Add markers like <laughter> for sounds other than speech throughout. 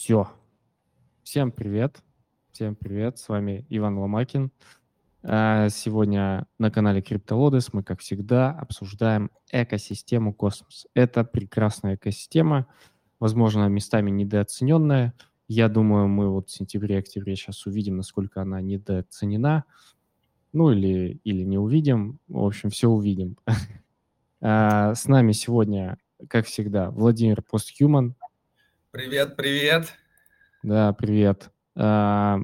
Все. Всем привет. Всем привет. С вами Иван Ломакин. А, сегодня на канале CryptoLodes мы, как всегда, обсуждаем экосистему Космос. Это прекрасная экосистема, возможно, местами недооцененная. Я думаю, мы вот в сентябре-октябре сейчас увидим, насколько она недооценена. Ну или, или не увидим. В общем, все увидим. <laughs> А, с нами сегодня, как всегда, Владимир Постхуман. Привет, привет. Да, привет. А,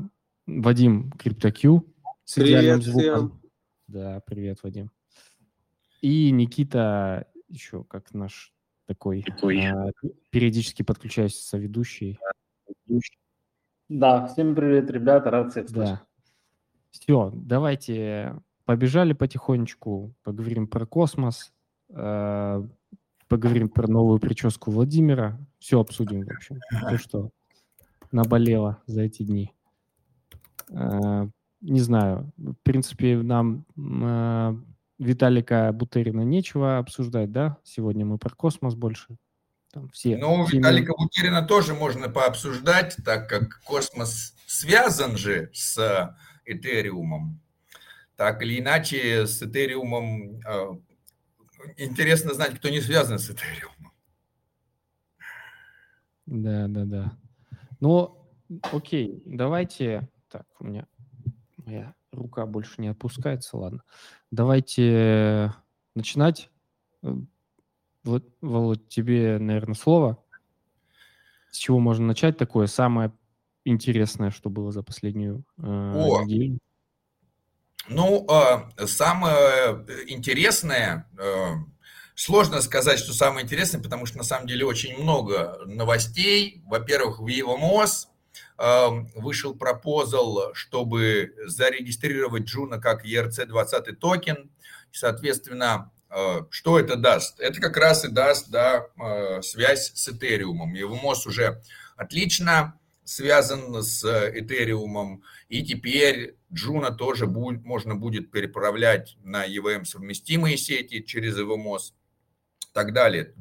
Вадим CryptoQ с привет идеальным звуком. Всем. Да, привет, Вадим. И Никита еще как наш такой, такой. А, периодически подключающийся ведущий. Да, всем привет, ребята, рад всех слышать. Да. Все, давайте побежали потихонечку, поговорим про космос, э, поговорим про новую прическу Владимира, все обсудим, в общем, то, что наболело за эти дни. Э, не знаю, в принципе, нам э, Виталика Бутерина нечего обсуждать, да? Сегодня мы про космос больше. Там все, ну, все Виталика. Бутерина тоже можно пообсуждать, так как космос связан же с Этериумом. Так или иначе, с Этериумом э, интересно знать, кто не связан с Этериумом. Да, да, да. Ну, окей, давайте... Так, у меня моя рука больше не опускается, ладно. Давайте начинать. Вот, Володь, тебе, наверное, слово. С чего можно начать такое самое интересное, что было за последнюю э, О, неделю? Ну, э, самое интересное, э, сложно сказать, что самое интересное, потому что на самом деле очень много новостей. Во-первых, в Evmos э, вышел proposal, чтобы зарегистрировать Juno как ERC-20 токен. Соответственно, э, что это даст? Это как раз и даст да, э, связь с Ethereum ом. Evmos уже отлично связан с Этериумом. И теперь Джуна тоже будет, можно будет переправлять на EVM совместимые сети через EVMOS и так далее.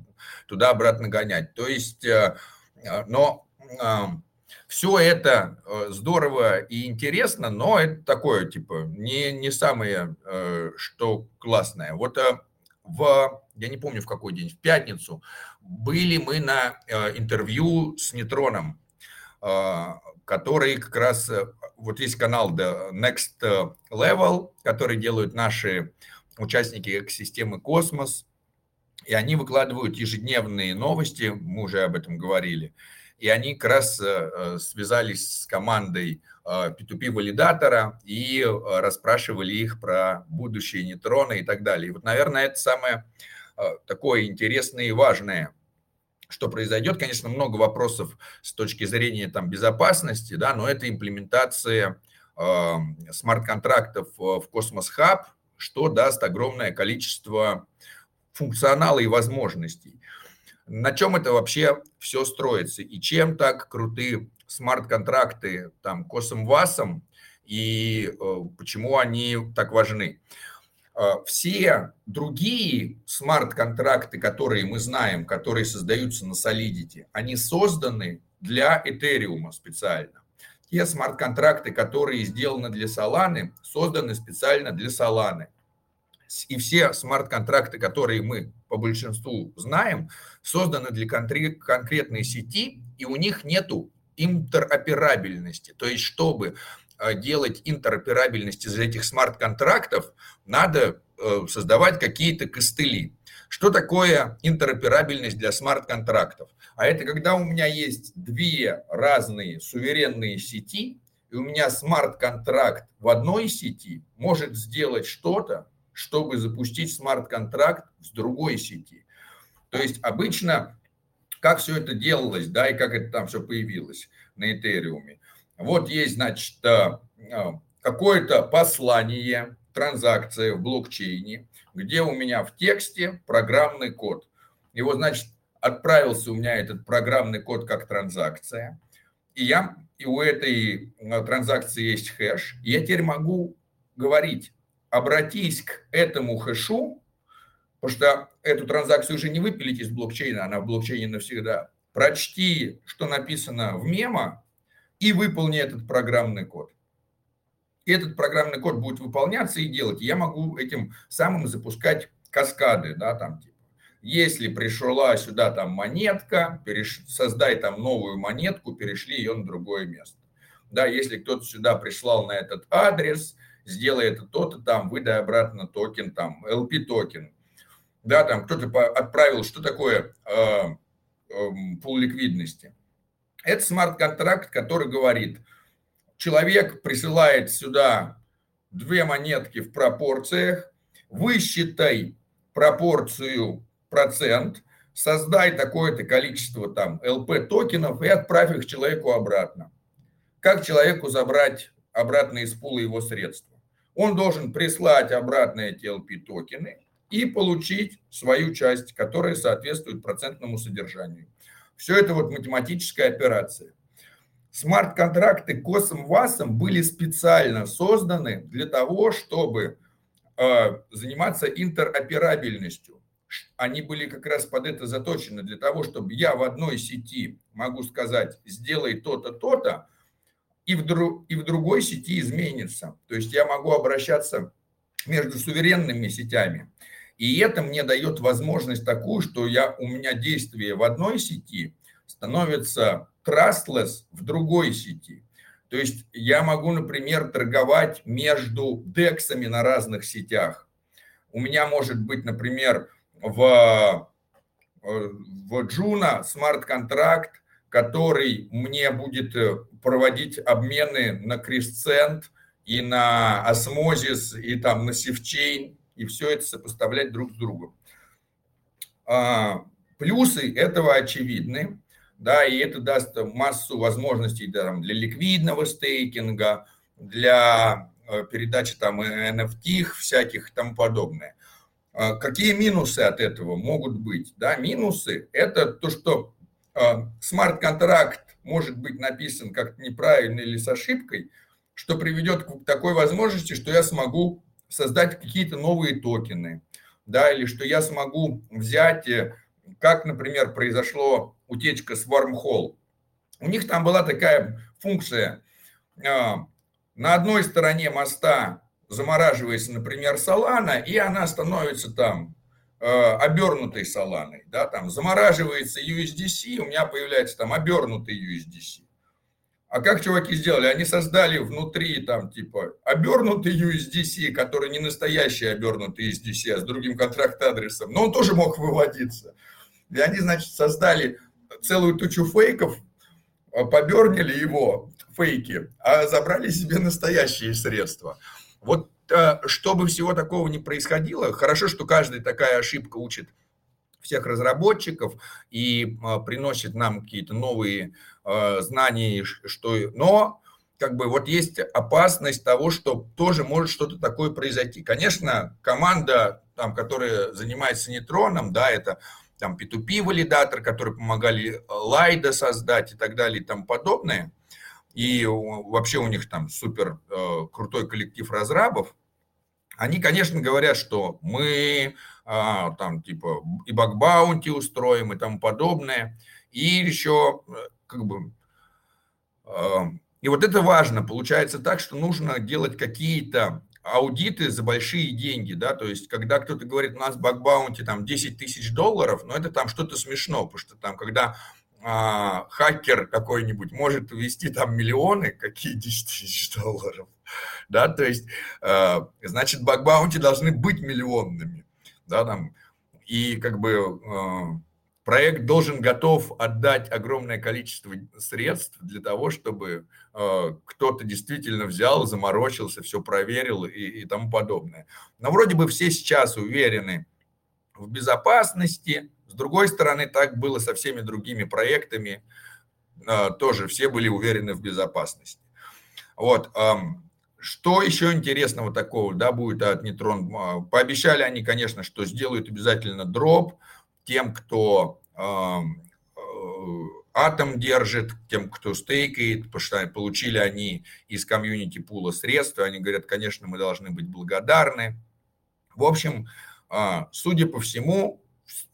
Туда-обратно гонять. То есть, э, э, но э, все это здорово и интересно, но это такое, типа, не, не самое, что классное. Вот в, я не помню в какой день, в пятницу, были мы на интервью с Нейтроном, который как раз, э, вот есть канал The Next Level, который делают наши участники экосистемы Космос, и они выкладывают ежедневные новости, мы уже об этом говорили, и они как раз э, э, связались с командой P2P-валидатора и расспрашивали их про будущее нейтроны и так далее. И вот, наверное, это самое такое интересное и важное что произойдет. Конечно, много вопросов с точки зрения там, безопасности, да, но это имплементация э, смарт-контрактов в Cosmos Hub, что даст огромное количество функционала и возможностей. На чем это вообще все строится и чем так круты смарт-контракты там CosmWasm ом и э, почему они так важны? А, все другие смарт-контракты, которые мы знаем, которые создаются на Solidity, они созданы для Ethereum специально. Те смарт-контракты, которые сделаны для Solana, созданы специально для Solana. И все смарт-контракты, которые мы по большинству знаем, созданы для конкретной сети, и у них нету интероперабельности. То есть, чтобы делать интероперабельность из этих смарт-контрактов, надо э, создавать какие-то костыли. Что такое интероперабельность для смарт-контрактов? А это когда у меня есть две разные суверенные сети, и у меня смарт-контракт в одной сети может сделать что-то, чтобы запустить смарт-контракт с другой сети. То есть обычно, как все это делалось, да, и как это там все появилось на Этериуме. Вот есть, значит, э, э, какое-то послание, транзакция в блокчейне, где у меня в тексте программный код. И вот, значит, отправился у меня этот программный код как транзакция, и, я, и у этой э, транзакции есть хэш, я теперь могу говорить, обратись к этому хэшу, потому что эту транзакцию уже не выпилить из блокчейна, она в блокчейне навсегда, прочти, что написано в мемо, и выполни этот программный код. И этот программный код будет выполняться и делать. я могу этим самым запускать каскады, да, там типа. Если пришла сюда там монетка, переш... создай там новую монетку, перешли ее на другое место. Да, если кто-то сюда прислал на этот адрес, сделай это то-то там, выдай обратно токен там, LP токен. Да, там кто-то отправил, что такое э, э, пул ликвидности. Это смарт-контракт, который говорит, человек присылает сюда две монетки в пропорциях, высчитай пропорцию процент, создай такое-то количество там LP токенов и отправь их человеку обратно. Как человеку забрать обратно из пула его средства? Он должен прислать обратно эти LP токены и получить свою часть, которая соответствует процентному содержанию. Все это вот математическая операция. Смарт-контракты косом васом были специально созданы для того, чтобы э, заниматься интероперабельностью. Они были как раз под это заточены для того, чтобы я в одной сети могу сказать, сделай то-то, то-то, и в, друг, и в другой сети изменится. То есть я могу обращаться между суверенными сетями. И это мне дает возможность такую, что я, у меня действие в одной сети становится trustless в другой сети. То есть я могу, например, торговать между дексами на разных сетях. У меня может быть, например, в, в Juno смарт-контракт, который мне будет э, проводить обмены на крисцент и на осмозис, и там на севчейн, и все это сопоставлять друг с другом. А, плюсы этого очевидны да, и это даст массу возможностей да, для ликвидного стейкинга, для э, передачи там NFT всяких и тому подобное. А какие минусы от этого могут быть? Да, минусы – это то, что а, смарт-контракт может быть написан как неправильно или с ошибкой, что приведет к такой возможности, что я смогу создать какие-то новые токены, да, или что я смогу взять, э, как, например, произошло утечка с Wormhole. У них там была такая функция. А, на одной стороне моста замораживается, например, Солана, и она становится там а, обернутой Соланой. Да, там замораживается USDC, у меня появляется там обернутый USDC. А как чуваки сделали? Они создали внутри там типа обернутый USDC, который не настоящий обернутый USDC, а с другим контракт-адресом, но он тоже мог выводиться. И они, значит, создали целую тучу фейков, а, побернили его, фейки, а забрали себе настоящие средства. Вот а, чтобы всего такого не происходило, хорошо, что каждая такая ошибка учит всех разработчиков и а, приносит нам какие-то новые знания, что, но как бы вот есть опасность того, что тоже может что-то такое произойти. Конечно, команда, там, которая занимается нейтроном, да, это там P2P валидатор, которые помогали Лайда создать и так далее и тому подобное. И вообще у них там супер э, крутой коллектив разрабов. Они, конечно, говорят, что мы э, там типа и бакбаунти устроим и тому подобное. И еще э, как бы... Э, и вот это важно. Получается так, что нужно делать какие-то аудиты за большие деньги, да, то есть когда кто-то говорит, у нас бакбаунти там 10 тысяч долларов, но это там что-то смешно, потому что там, когда а, хакер какой-нибудь может ввести там миллионы, какие 10 тысяч долларов, да, то есть, а, значит, бакбаунти должны быть миллионными, да, там, и как бы а, проект должен готов отдать огромное количество средств для того, чтобы э, кто-то действительно взял, заморочился, все проверил и, и тому подобное. Но вроде бы все сейчас уверены в безопасности. С другой стороны, так было со всеми другими проектами. Э, тоже все были уверены в безопасности. Вот. Э, что еще интересного такого, да, будет от Нетрон? Пообещали они, конечно, что сделают обязательно дроп, тем, кто э, атом держит, тем, кто стейкает, получили они из комьюнити пула средства, они говорят, конечно, мы должны быть благодарны. В общем, а, судя по всему,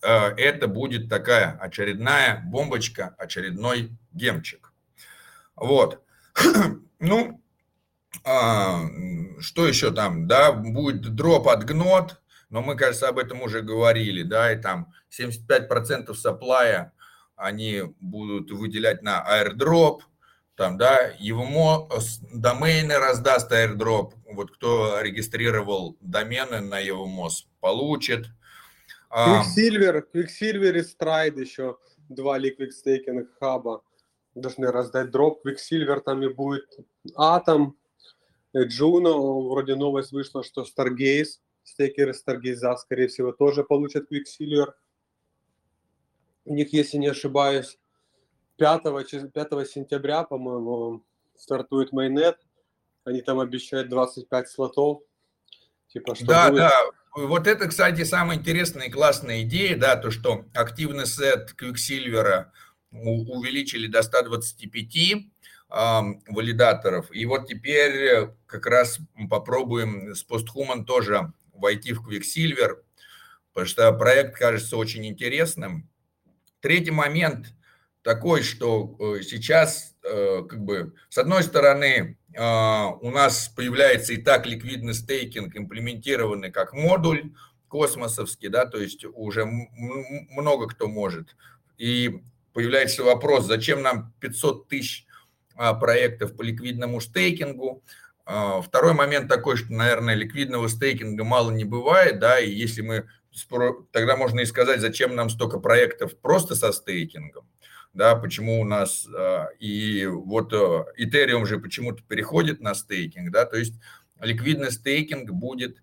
это будет такая очередная бомбочка, очередной гемчик. Вот. <clears throat> Ну, а, что еще там, да, будет дроп от гнот, но мы, кажется, об этом уже говорили, да, и там 75% саплая они будут выделять на airdrop, там, да, его домены раздаст airdrop, вот кто регистрировал домены на его МОС, получит. Quicksilver, Quicksilver и Stride еще два liquid staking хаба должны раздать дроп. Quicksilver там и будет Atom, Juno, вроде новость вышла, что Stargaze, стейкеры Stargaze, скорее всего, тоже получат Quicksilver. У них, если не ошибаюсь, 5, 5 сентября, по-моему, стартует майнет. Они там обещают 25 слотов. Типа, что да, будет... да. Вот это, кстати, самая интересная и классная идея, да, то, что активный сет Quicksilver увеличили до 125 валидаторов. И вот теперь как раз попробуем с Posthuman тоже войти в Quicksilver, потому что проект кажется очень интересным. Третий момент такой, что э, сейчас э, как бы с одной стороны а, у нас появляется и так ликвидный стейкинг, имплементированный как модуль космосовский, да, то есть уже много кто может. И появляется вопрос, зачем нам 500 тысяч а, проектов по ликвидному стейкингу. А, второй момент такой, что, наверное, ликвидного стейкинга мало не бывает, да, и если мы, тогда можно и сказать, зачем нам столько проектов просто со стейкингом, да, почему у нас, а, и вот Ethereum же почему-то переходит на стейкинг, да, то есть ликвидный стейкинг будет,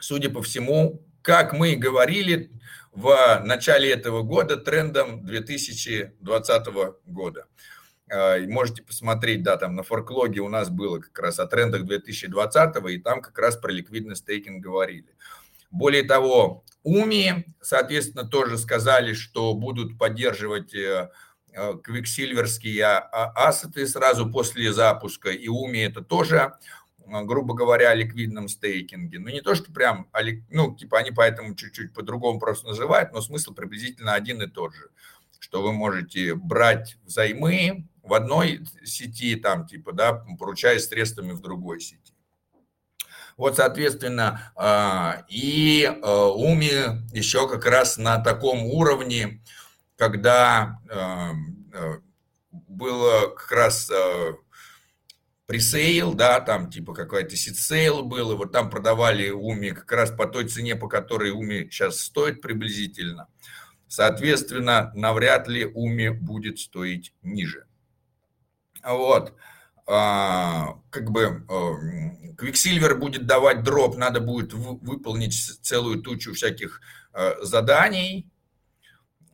судя по всему, как мы говорили в начале этого года, трендом 2020 года. А, можете посмотреть, да, там на форклоге у нас было как раз о трендах 2020, и там как раз про ликвидный стейкинг говорили. Более того, Уми, соответственно, тоже сказали, что будут поддерживать э, э, квиксильверские а, ассеты сразу после запуска, и Уми это тоже, грубо говоря, о ликвидном стейкинге. Ну, не то, что прям, ну, типа они поэтому чуть-чуть по-другому просто называют, но смысл приблизительно один и тот же, что вы можете брать взаймы, в одной сети, там, типа, да, поручаясь средствами в другой сети. Вот, соответственно, а, и а, УМИ еще как раз на таком уровне, когда а, было как раз пресейл, да, там типа какой-то ситсейл был, и вот там продавали УМИ как раз по той цене, по которой УМИ сейчас стоит приблизительно. Соответственно, навряд ли УМИ будет стоить ниже. Вот. А, как бы Quicksilver будет давать дроп, надо будет выполнить целую тучу всяких э, заданий.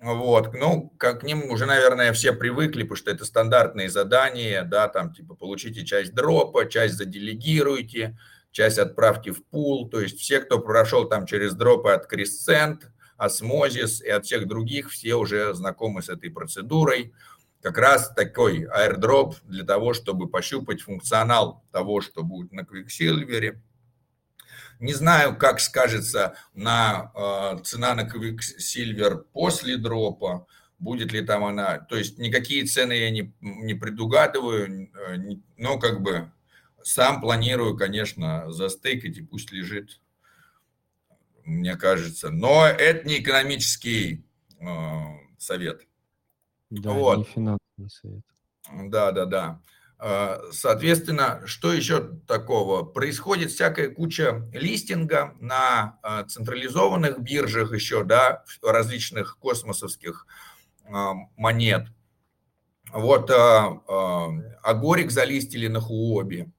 Вот, ну, как к ним уже, наверное, все привыкли, потому что это стандартные задания, да, там, типа, получите часть дропа, часть заделегируйте, часть отправьте в пул, то есть все, кто прошел там через дропы от Crescent, Osmosis и от всех других, все уже знакомы с этой процедурой как раз такой airdrop для того, чтобы пощупать функционал того, что будет на Quicksilver. Не знаю, как скажется на э, цена на Quicksilver после дропа, будет ли там она, то есть никакие цены я не, не предугадываю, э, но как бы сам планирую, конечно, застейкать и пусть лежит, мне кажется. Но это не экономический э, совет. Да, вот. не финансовый совет. Да, да, да. А, соответственно, что еще такого? Происходит всякая куча листинга на а, централизованных биржах еще, да, различных космосовских а, монет. Вот Агорик залистили на Хуоби.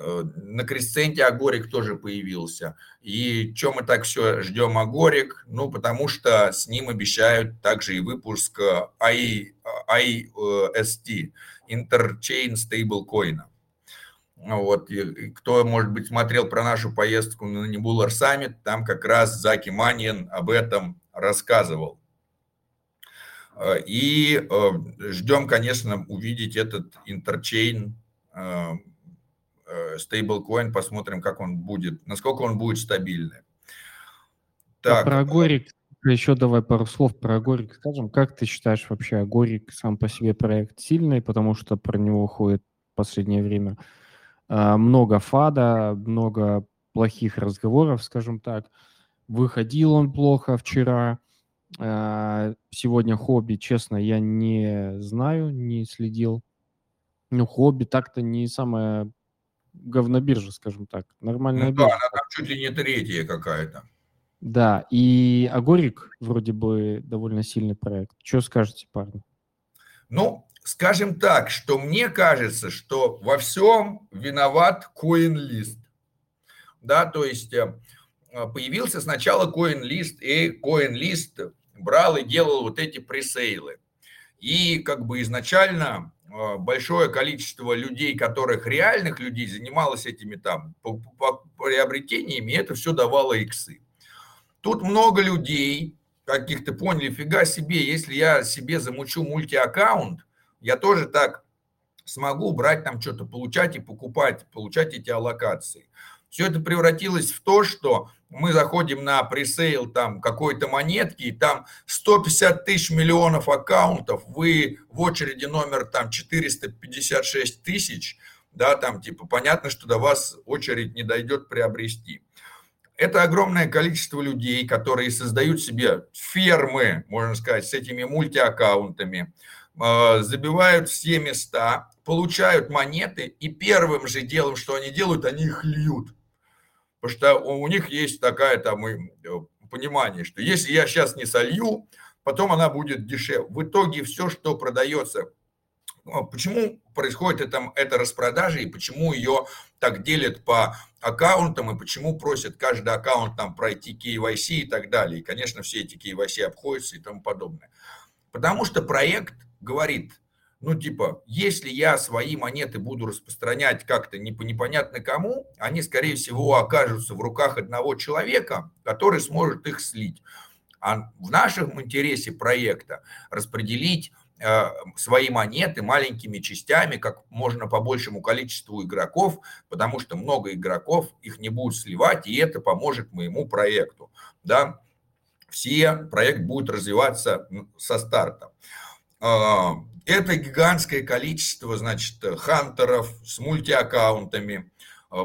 Э, на Кресценте Агорик тоже появился. И что мы так все ждем Агорик? Ну, потому что с ним обещают также и выпуск I, IST, Interchain Stablecoin. Вот, и кто, может быть, смотрел про нашу поездку на Nebular Summit, там как раз Заки Маньян об этом рассказывал. Э, и э, ждем, конечно, увидеть этот интерчейн стейблкоин, посмотрим, как он будет, насколько он будет стабильный. Так. А про Горик еще давай пару слов про Агорик скажем. Как ты считаешь вообще, Агорик сам по себе проект сильный, потому что про него ходит в последнее время а, много фада, много плохих разговоров, скажем так. Выходил он плохо вчера. А, сегодня хобби, честно, я не знаю, не следил. Ну, хобби так-то не самая говнобиржа, скажем так. Нормальная ну, биржа. Да, она там чуть ли не третья какая-то. Да, и Агорик вроде бы довольно сильный проект. Что скажете, парни? Ну, скажем так, что мне кажется, что во всем виноват CoinList. Да, то есть э, появился сначала CoinList, и CoinList брал и делал вот эти пресейлы. И как бы изначально большое количество людей, которых реальных людей занималось этими там приобретениями, это все давало иксы. Тут много людей, каких-то поняли, фига себе, если я себе замучу мультиаккаунт, я тоже так смогу брать там что-то, получать и покупать, получать эти аллокации. Все это превратилось в то, что мы заходим на пресейл там какой-то монетки, и там 150 тысяч миллионов аккаунтов, вы в очереди номер там 456 тысяч, да, там типа понятно, что до вас очередь не дойдет приобрести. Это огромное количество людей, которые создают себе фермы, можно сказать, с этими мультиаккаунтами, а, забивают все места, получают монеты, и первым же делом, что они делают, они их льют. Потому что у них есть такая там э, понимание, что если я сейчас не солью, потом она будет дешевле. В итоге все, что продается а почему происходит это, это распродажа и почему ее так делят по аккаунтам и почему просят каждый аккаунт там пройти KYC и так далее. И, конечно, все эти KYC обходятся и тому подобное. Потому что проект говорит, ну, типа, если я свои монеты буду распространять как-то непонятно кому, они, скорее всего, окажутся в руках одного человека, который сможет их слить. А в нашем интересе проекта распределить Э, свои монеты маленькими частями, как можно по большему количеству игроков, потому что много игроков их не будут сливать, и это поможет моему проекту. Да? Все, проект будет развиваться со старта. Это гигантское количество, значит, хантеров с мультиаккаунтами э,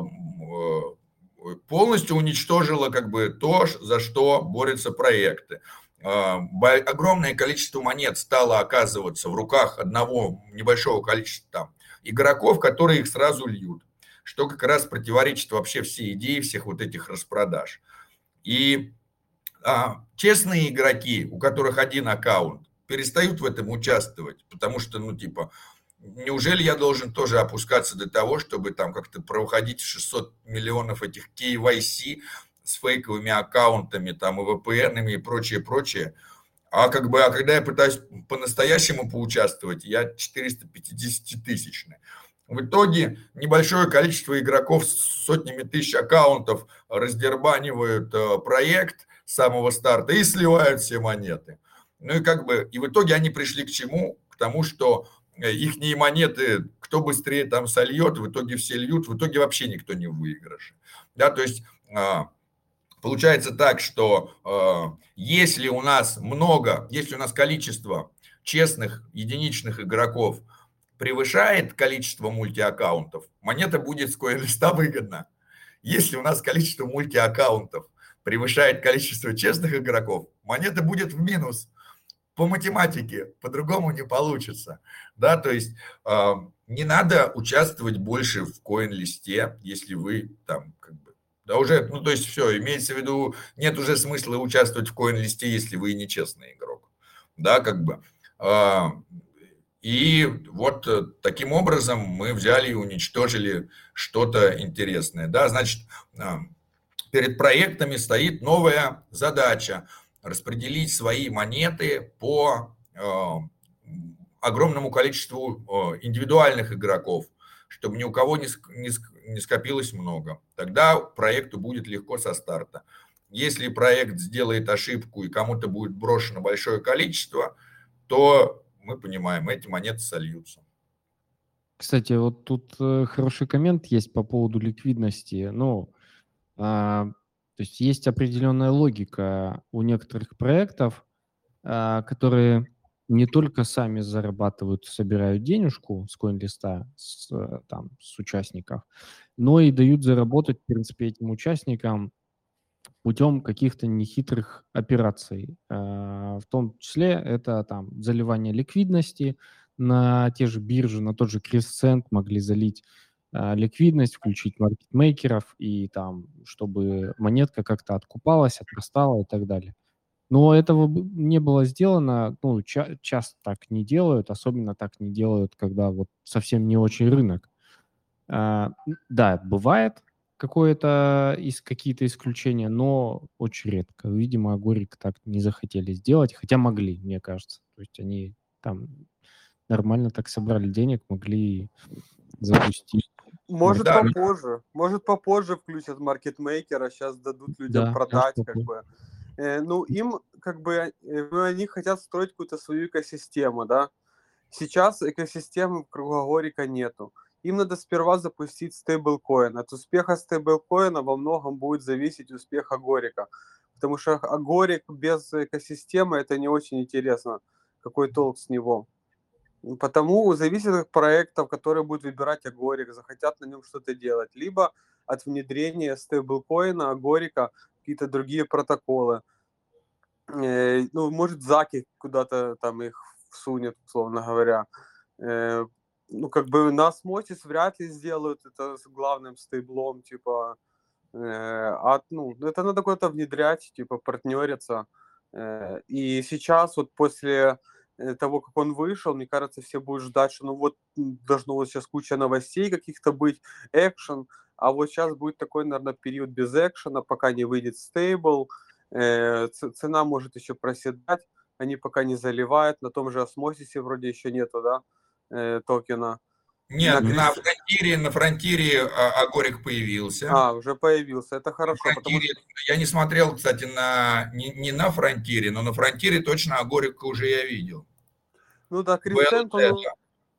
полностью уничтожило как бы то, за что борются проекты. А, огромное количество монет стало оказываться в руках одного небольшого количества игроков, которые их сразу льют, что как раз противоречит вообще всей идее всех вот этих распродаж. И а, честные игроки, у которых один аккаунт, перестают в этом участвовать, потому что, ну, типа, неужели я должен тоже опускаться до того, чтобы там как-то проходить 600 миллионов этих KYC, с фейковыми аккаунтами, там, и VPN и прочее, прочее. А как бы, а когда я пытаюсь по-настоящему поучаствовать, я 450-тысячный. В итоге небольшое количество игроков с сотнями тысяч аккаунтов раздербанивают э, проект с самого старта и сливают все монеты. Ну и как бы, и в итоге они пришли к чему? К тому, что э, их монеты, кто быстрее там сольет, в итоге все льют, в итоге вообще никто не в. Да, то есть а, Получается так, что э, если у нас много, если у нас количество честных единичных игроков превышает количество мультиаккаунтов, монета будет с коин-листа выгодна. Если у нас количество мультиаккаунтов превышает количество честных игроков, монета будет в минус. По математике по-другому не получится. Да, то есть э, не надо участвовать больше в коин-листе, если вы там как бы да уже, ну то есть все, имеется в виду, нет уже смысла участвовать в коин-листе, если вы нечестный игрок. Да, как бы. А, и вот э, таким образом мы взяли и уничтожили что-то интересное. Да, значит, перед проектами стоит новая задача распределить свои монеты по а, огромному количеству индивидуальных игроков, чтобы ни у кого не скопилось много. Тогда проекту будет легко со старта. Если проект сделает ошибку и кому-то будет брошено большое количество, то мы понимаем, эти монеты сольются. Кстати, вот тут э, хороший коммент есть по поводу ликвидности. Ну, а, То есть есть определенная логика у некоторых проектов, а, которые не только сами зарабатывают, собирают денежку с коин-листа, с, э, там, с участников, но и дают заработать, в принципе, этим участникам путем каких-то нехитрых операций. А, в том числе это там заливание ликвидности на те же биржи, на тот же Crescent могли залить ликвидность, включить маркетмейкеров и там, чтобы монетка как-то откупалась, отрастала и так далее. Но этого не было сделано, ну, ча- часто так не делают, особенно так не делают, когда вот совсем не очень рынок. А, да, бывает какое-то из какие-то исключения, но очень редко. Видимо, Горик так не захотели сделать, хотя могли, мне кажется. То есть они там нормально так собрали денег, могли запустить. Может да. попозже, может попозже включат маркетмейкера, сейчас дадут людям да, продать, как бы. Э, ну, им, как бы, э, ну, они хотят строить какую-то свою экосистему, да. Сейчас экосистемы кругогорика нету. Им надо сперва запустить стейблкоин. От успеха стейблкоина во многом будет зависеть успех Агорика. Потому что Агорик без экосистемы это не очень интересно. Какой толк с него? Потому зависит от проектов, которые будут выбирать Агорик, захотят на нем что-то делать. Либо от внедрения стейблкоина, Агорика, какие-то другие протоколы. Э, ну, может, Заки куда-то там их всунет, условно говоря. Э, ну, как бы на осмотис вряд ли сделают это с главным стейблом, типа, э, а, ну, это надо куда-то внедрять, типа, партнериться. Э, и сейчас вот после того, как он вышел, мне кажется, все будут ждать, что ну вот должно вот сейчас куча новостей каких-то быть, экшен, а вот сейчас будет такой, наверное, период без экшена, пока не выйдет стейбл, э, цена может еще проседать, они пока не заливают, на том же осмосисе вроде еще нету, да, э, токена. Нет, на, на фронтире, на фронтире Агорик появился. А, уже появился, это хорошо. Фронтире, потому... Я не смотрел, кстати, на, не, не на фронтире, но на фронтире точно Агорик уже я видел. Ну да, Крисент, он,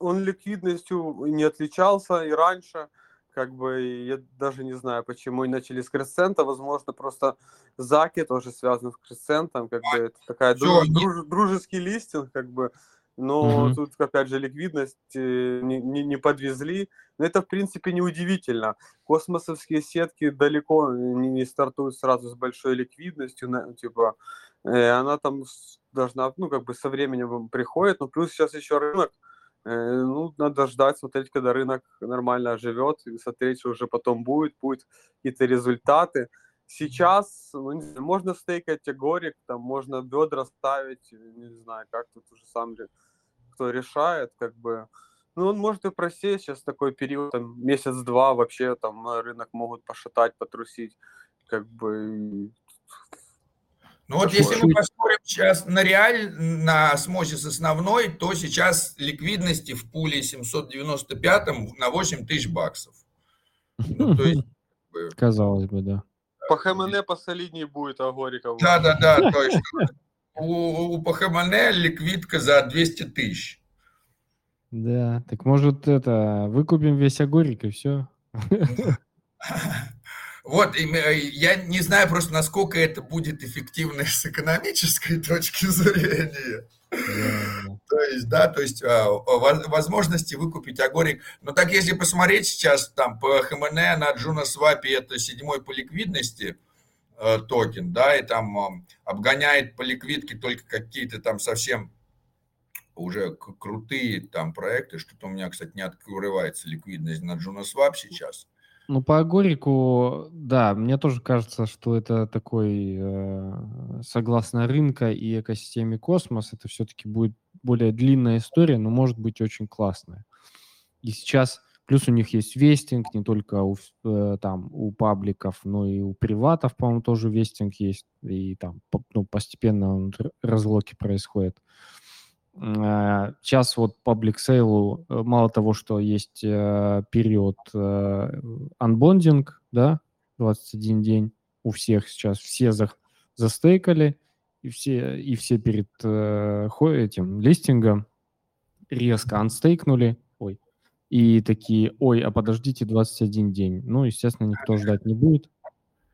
он ликвидностью не отличался и раньше, как бы, я даже не знаю, почему и начали с Кресцента, возможно, просто Заки тоже связан с Кресцентом, как бы, это такая друж, друж, дружеский листинг, как бы, но угу. тут, опять же, ликвидность э, не, не, не подвезли. Но это, в принципе, неудивительно. Космосовские сетки далеко не, не стартуют сразу с большой ликвидностью, типа, э, она там должна, ну, как бы со временем приходит, но плюс сейчас еще рынок, э, ну, надо ждать, смотреть, когда рынок нормально оживет, и смотреть, что уже потом будет, будут какие-то результаты. Сейчас ну, знаю, можно стейкать Егорик, там можно бедра ставить, не знаю, как тут уже сам кто решает, как бы. Ну, он может и просесть сейчас такой период, там, месяц-два вообще там рынок могут пошатать, потрусить, как бы. Ну вот если мы посмотрим сейчас на реаль, на осмосис основной, то сейчас ликвидности в пуле 795 на 8 тысяч баксов. Ну, то есть, <laughs> Казалось бы, да. PHMN посолиднее будет Agoric ов. Да, да, да. <laughs> То есть у, у PHMN ликвидка за 200 тысяч. Да, так может это, выкупим весь Agoric и все. <laughs> Вот, э, я не знаю просто, насколько это будет эффективно с экономической точки зрения. То есть, да, то есть а, возможности выкупить Agoric. Но так если посмотреть сейчас там PHMN на Junoswap е это седьмой по ликвидности э, токен, да, и там э, обгоняет по ликвидке только какие-то там совсем уже крутые там проекты. Что-то у меня, кстати, не открывается ликвидность на Junoswap сейчас. Ну, по Agoric у, да, мне тоже кажется, что это такой, э, согласно рынка и экосистеме космос, это все-таки будет более длинная история, но может быть очень классная. И сейчас, плюс у них есть vesting, не только у, э, там, у пабликов, но и у приватов, по-моему, тоже вестинг есть, и там ну, постепенно он, разлоки происходят. Сейчас вот public sale, э, мало того, что есть э, период э, анбондинг, да, 21 день у всех сейчас, все за, застейкали, и все, и все перед этим листингом резко анстейкнули, ой, и такие, ой, а подождите 21 день. Ну, естественно, никто ждать не будет.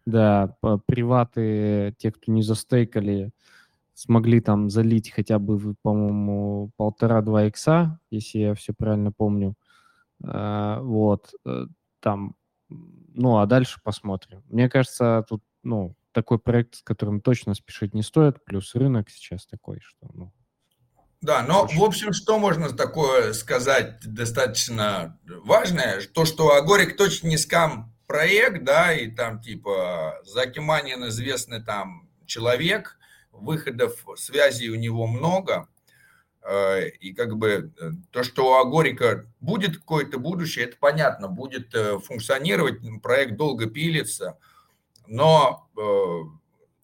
Да, приваты, те, кто не застейкали, смогли там залить хотя бы, по-моему, полтора-два икса, если я все правильно помню. А, вот, э, там, ну, а дальше посмотрим. Мне кажется, тут, ну, такой проект, с которым точно спешить не стоит, плюс рынок сейчас такой, что, ну, да, но в общем, что можно такое сказать достаточно важное, то, что Агорик точно не скам проект, да, и там типа Заки Манин известный там человек, выходов, связей у него много, э, и как бы э, то, что у Агорика будет какое-то будущее, это понятно, будет э, функционировать, проект долго пилится, но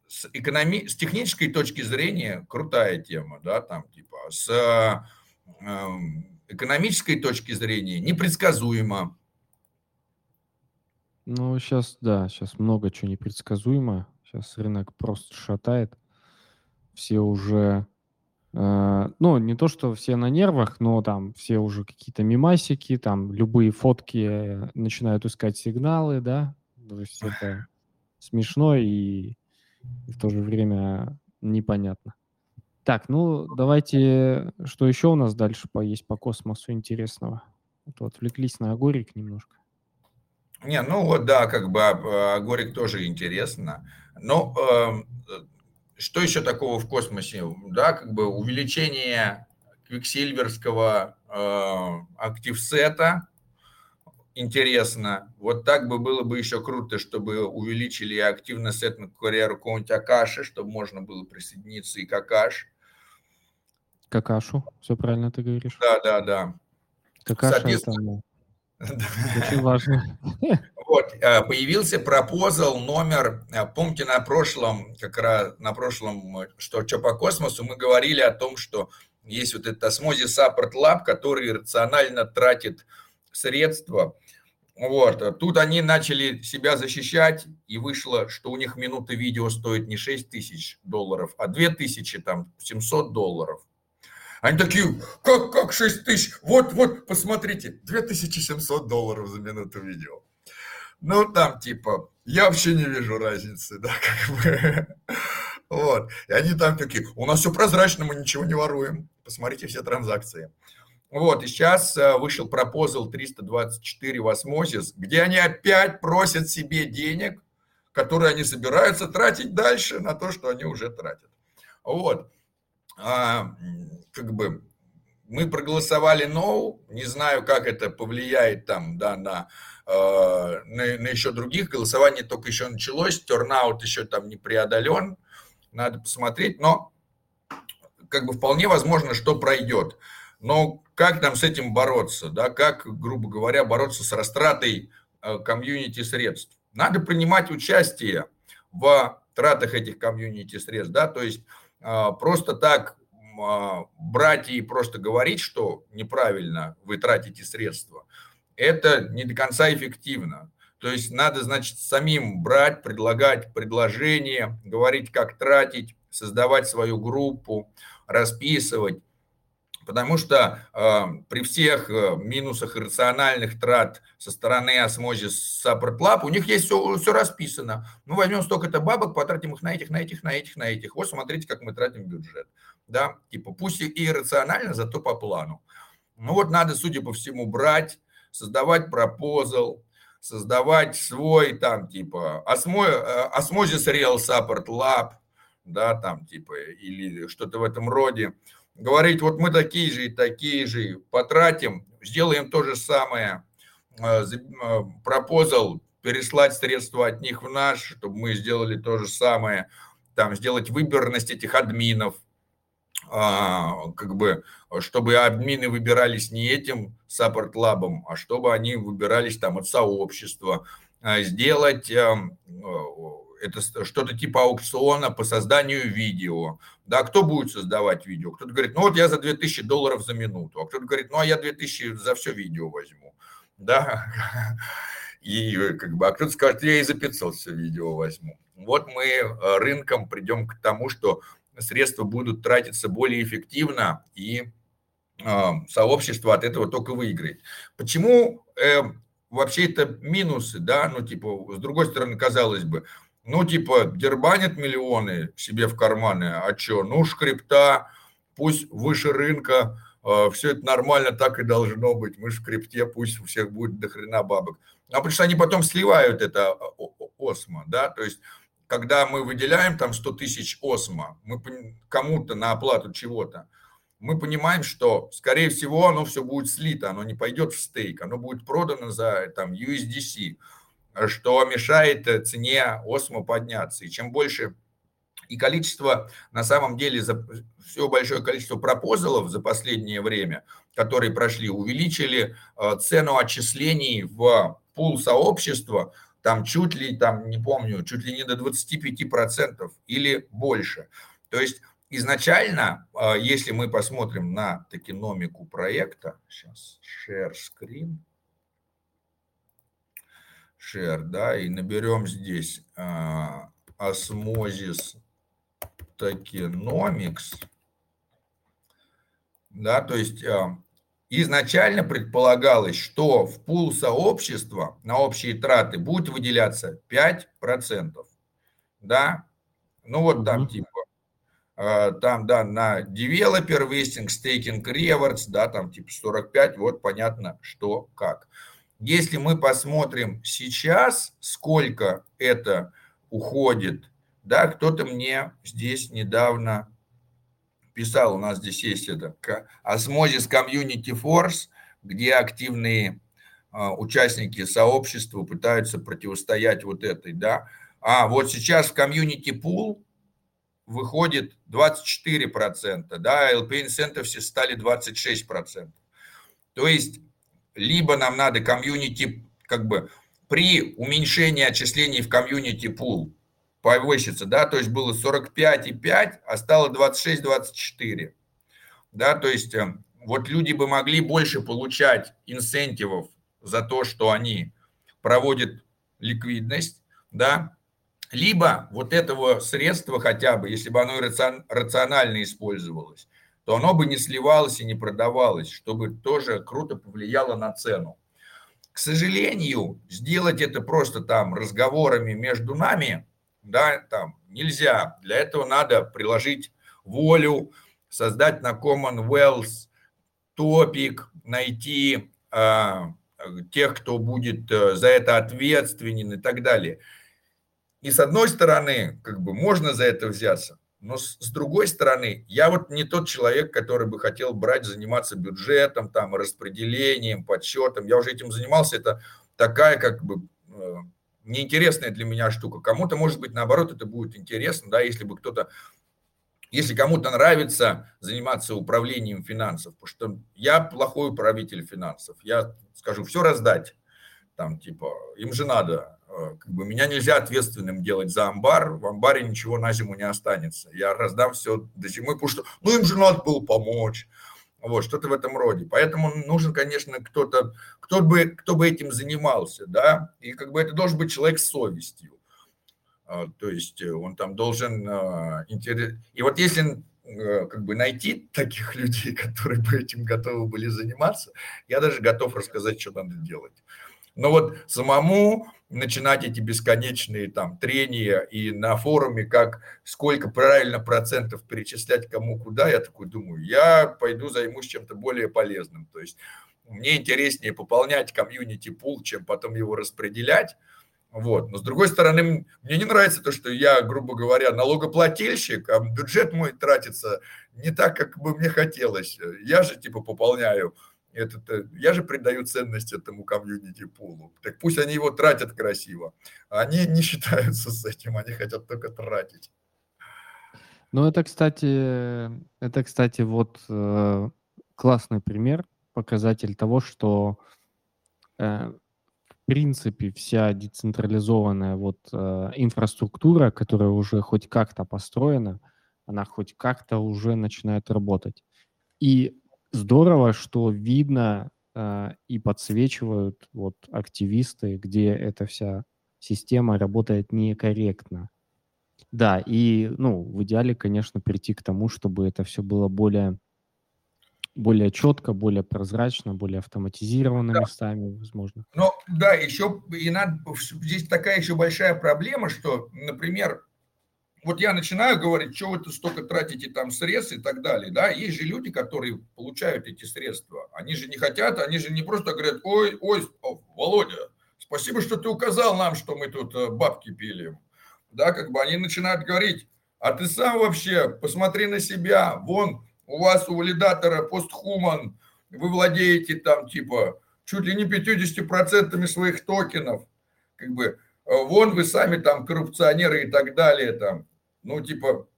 с, экономи... с технической точки зрения крутая тема, да, там типа, с экономической точки зрения непредсказуемо. Ну, сейчас, да, сейчас много чего непредсказуемо. Сейчас рынок просто шатает. Все уже, э, ну, не то, что все на нервах, но там все уже какие-то мимасики, там любые фотки начинают искать сигналы, да. То есть это смешно и и в то же время непонятно. Так, ну давайте, что еще у нас дальше есть по космосу интересного? Вот отвлеклись на Агорик немножко. Не, ну вот да, как бы Агорик тоже интересно. Но э, что еще такого в космосе? Да, как бы увеличение квиксильверского э, активсета, интересно. Вот так бы было бы еще круто, чтобы увеличили активно сет на карьеру какого-нибудь Акаши, чтобы можно было присоединиться и к Акаш. Какашу, все правильно ты говоришь. Да, да, да. Какаша ну, очень важно. Вот, э, появился пропозал номер, э, помните на прошлом, как раз на прошлом, что, что по космосу, мы говорили о том, что есть вот этот Osmosis Support Lab, который рационально тратит средства вот. А тут они начали себя защищать, и вышло, что у них минута видео стоит не 6 тысяч долларов, а 2 тысячи, там, 700 долларов. Они такие, как, как 6 тысяч? Вот, вот, посмотрите, 2700 долларов за минуту видео. Ну, там, типа, я вообще не вижу разницы, <laughs> да, как бы. Вот. И они там такие, у нас все прозрачно, мы ничего не воруем. Посмотрите все транзакции. Вот, и сейчас э, вышел proposal 324 в Osmosis, где они опять просят себе денег, которые они собираются тратить дальше на то, что они уже тратят. Вот. А, как бы мы проголосовали no, не знаю, как это повлияет там, да, на, э, на, на еще других. Голосование только еще началось, turnout еще там не преодолен, надо посмотреть, но как бы вполне возможно, что пройдет. Но как нам с этим бороться, да, как, грубо говоря, бороться с растратой э, комьюнити средств? Надо принимать участие в тратах этих комьюнити средств, да, то есть просто так э, брать и просто говорить, что неправильно вы тратите средства, это не до конца эффективно. То есть надо, значит, самим брать, предлагать предложения, говорить, как тратить, создавать свою группу, расписывать, Потому что э, при всех э, минусах иррациональных трат со стороны Support Lab у них есть все, все расписано. Мы возьмем столько-то бабок, потратим их на этих, на этих, на этих, на этих. Вот смотрите, как мы тратим бюджет. Да, типа пусть и иррационально, зато по плану. Ну вот надо, судя по всему, брать, создавать пропозал, создавать свой там типа Osmosis Real Support Lab, да, там типа или что-то в этом роде говорить, вот мы такие же и такие же, потратим, сделаем то же самое, э, э, proposal переслать средства от них в наш, чтобы мы сделали то же самое, там, сделать выборность этих админов, а, как бы, чтобы админы выбирались не этим support lab ом, а чтобы они выбирались там от сообщества, а, сделать эм, это что-то типа аукциона по созданию видео. Да, кто будет создавать видео? Кто-то говорит, ну вот я за 2000 долларов за минуту, а кто-то говорит, ну а я 2000 за все видео возьму. Да, <laughs> и как бы, а кто-то скажет, я и за 500 все видео возьму. Вот мы э, рынком придем к тому, что средства будут тратиться более эффективно, и э, сообщество от этого только выиграет. Почему э, вообще это минусы, да, ну типа, с другой стороны, казалось бы, Ну, типа, дербанят миллионы себе в карманы, а что? Ну, шкрипта, пусть выше рынка, э, все это нормально, так и должно быть. Мы же в крипте, пусть у всех будет до хрена бабок. А потому что они потом сливают это осмо, да, то есть когда мы выделяем там 100 тысяч осмо, мы кому-то на оплату чего-то, мы понимаем, что, скорее всего, оно все будет слито, оно не пойдет в стейк, оно будет продано за там USDC, что мешает э, цене осмо подняться. И чем больше и количество, на самом деле, за, все большое количество пропозалов за последнее время, которые прошли, увеличили э, цену отчислений в пул сообщества, там чуть ли, там, не помню, чуть ли не до 25% или больше. То есть изначально, а, если мы посмотрим на токеномику проекта, сейчас share screen, share, да, и наберем здесь uh, osmosis tokenomics, да, то есть uh, изначально предполагалось, что в пул сообщества на общие траты будет выделяться 5%, да, ну вот там типа Э, там, да, на developer vesting, staking rewards, да, там типа 45, вот понятно, что как. Если мы посмотрим сейчас, сколько это уходит, да, кто-то мне здесь недавно писал, у нас здесь есть это Osmosis Community Force, где активные э, участники сообщества пытаются противостоять вот этой, да. А вот сейчас в Community Pool выходит 24%, да, LP Incentives стали 26%. То есть, либо нам надо комьюнити, как бы, при уменьшении отчислений в комьюнити пул повыситься, да, то есть было 45,5, а стало 26-24, да, то есть э, вот люди бы могли больше получать инсентивов за то, что они проводят ликвидность, да, либо вот этого средства хотя бы, если бы оно рационально использовалось, то оно бы не сливалось и не продавалось, чтобы тоже круто повлияло на цену. К сожалению, сделать это просто там разговорами между нами, да, там нельзя. Для этого надо приложить волю, создать на Commonwealth топик, найти э, тех, кто будет э, за это ответственен и так далее. И с одной стороны, как бы можно за это взяться, но с, с другой стороны, я вот не тот человек, который бы хотел брать, заниматься бюджетом, там, распределением, подсчетом. Я уже этим занимался. Это такая, как бы, э, неинтересная для меня штука. Кому-то, может быть, наоборот, это будет интересно, да, если бы кто-то, если кому-то нравится заниматься управлением финансов, потому что я плохой управитель финансов. Я скажу, все раздать, там, типа, им же надо, как бы меня нельзя ответственным делать за амбар, в амбаре ничего на зиму не останется. Я раздам все до зимы, потому что, ну, им же надо было помочь. Вот, что-то в этом роде. Поэтому нужен, конечно, кто-то, кто бы, кто бы этим занимался, да, и как бы это должен быть человек с совестью. А, то есть э, он там должен интерес... И вот если э, как бы найти таких людей, <laughs> которые бы этим готовы были заниматься, я даже готов рассказать, что надо делать. Но вот самому начинать эти бесконечные там трения и на форуме, как сколько правильно процентов перечислять кому куда, я такой думаю, я пойду займусь чем-то более полезным. То есть мне интереснее пополнять комьюнити пул, чем потом его распределять. Вот. Но с другой стороны, мне не нравится то, что я, грубо говоря, налогоплательщик, а бюджет мой тратится не так, как бы мне хотелось. Я же типа пополняю этот, э, я же придаю ценность этому комьюнити пулу. Так пусть они его тратят красиво. Они не считаются с этим, они хотят только тратить. Ну, это, кстати, это, кстати, вот э, классный пример, показатель того, что э, в принципе вся децентрализованная вот э, инфраструктура, которая уже хоть как-то построена, она хоть как-то уже начинает работать. И здорово, что видно э, и подсвечивают вот активисты, где эта вся система работает некорректно. Да, и, ну, в идеале, конечно, прийти к тому, чтобы это все было более, более четко, более прозрачно, более автоматизировано да. местами, возможно. Ну, да, еще и надо, здесь такая еще большая проблема, что, например, вот я начинаю говорить, что вы столько тратите там средств и так далее, да, есть же люди, которые получают эти средства, они же не хотят, они же не просто говорят, ой, ой, Володя, спасибо, что ты указал нам, что мы тут э, бабки пилим, да, как бы они начинают говорить, а ты сам вообще посмотри на себя, вон у вас у валидатора постхуман, вы владеете там типа чуть ли не 50% своих токенов, как бы, э, вон вы сами там коррупционеры и так далее там, ну, типа,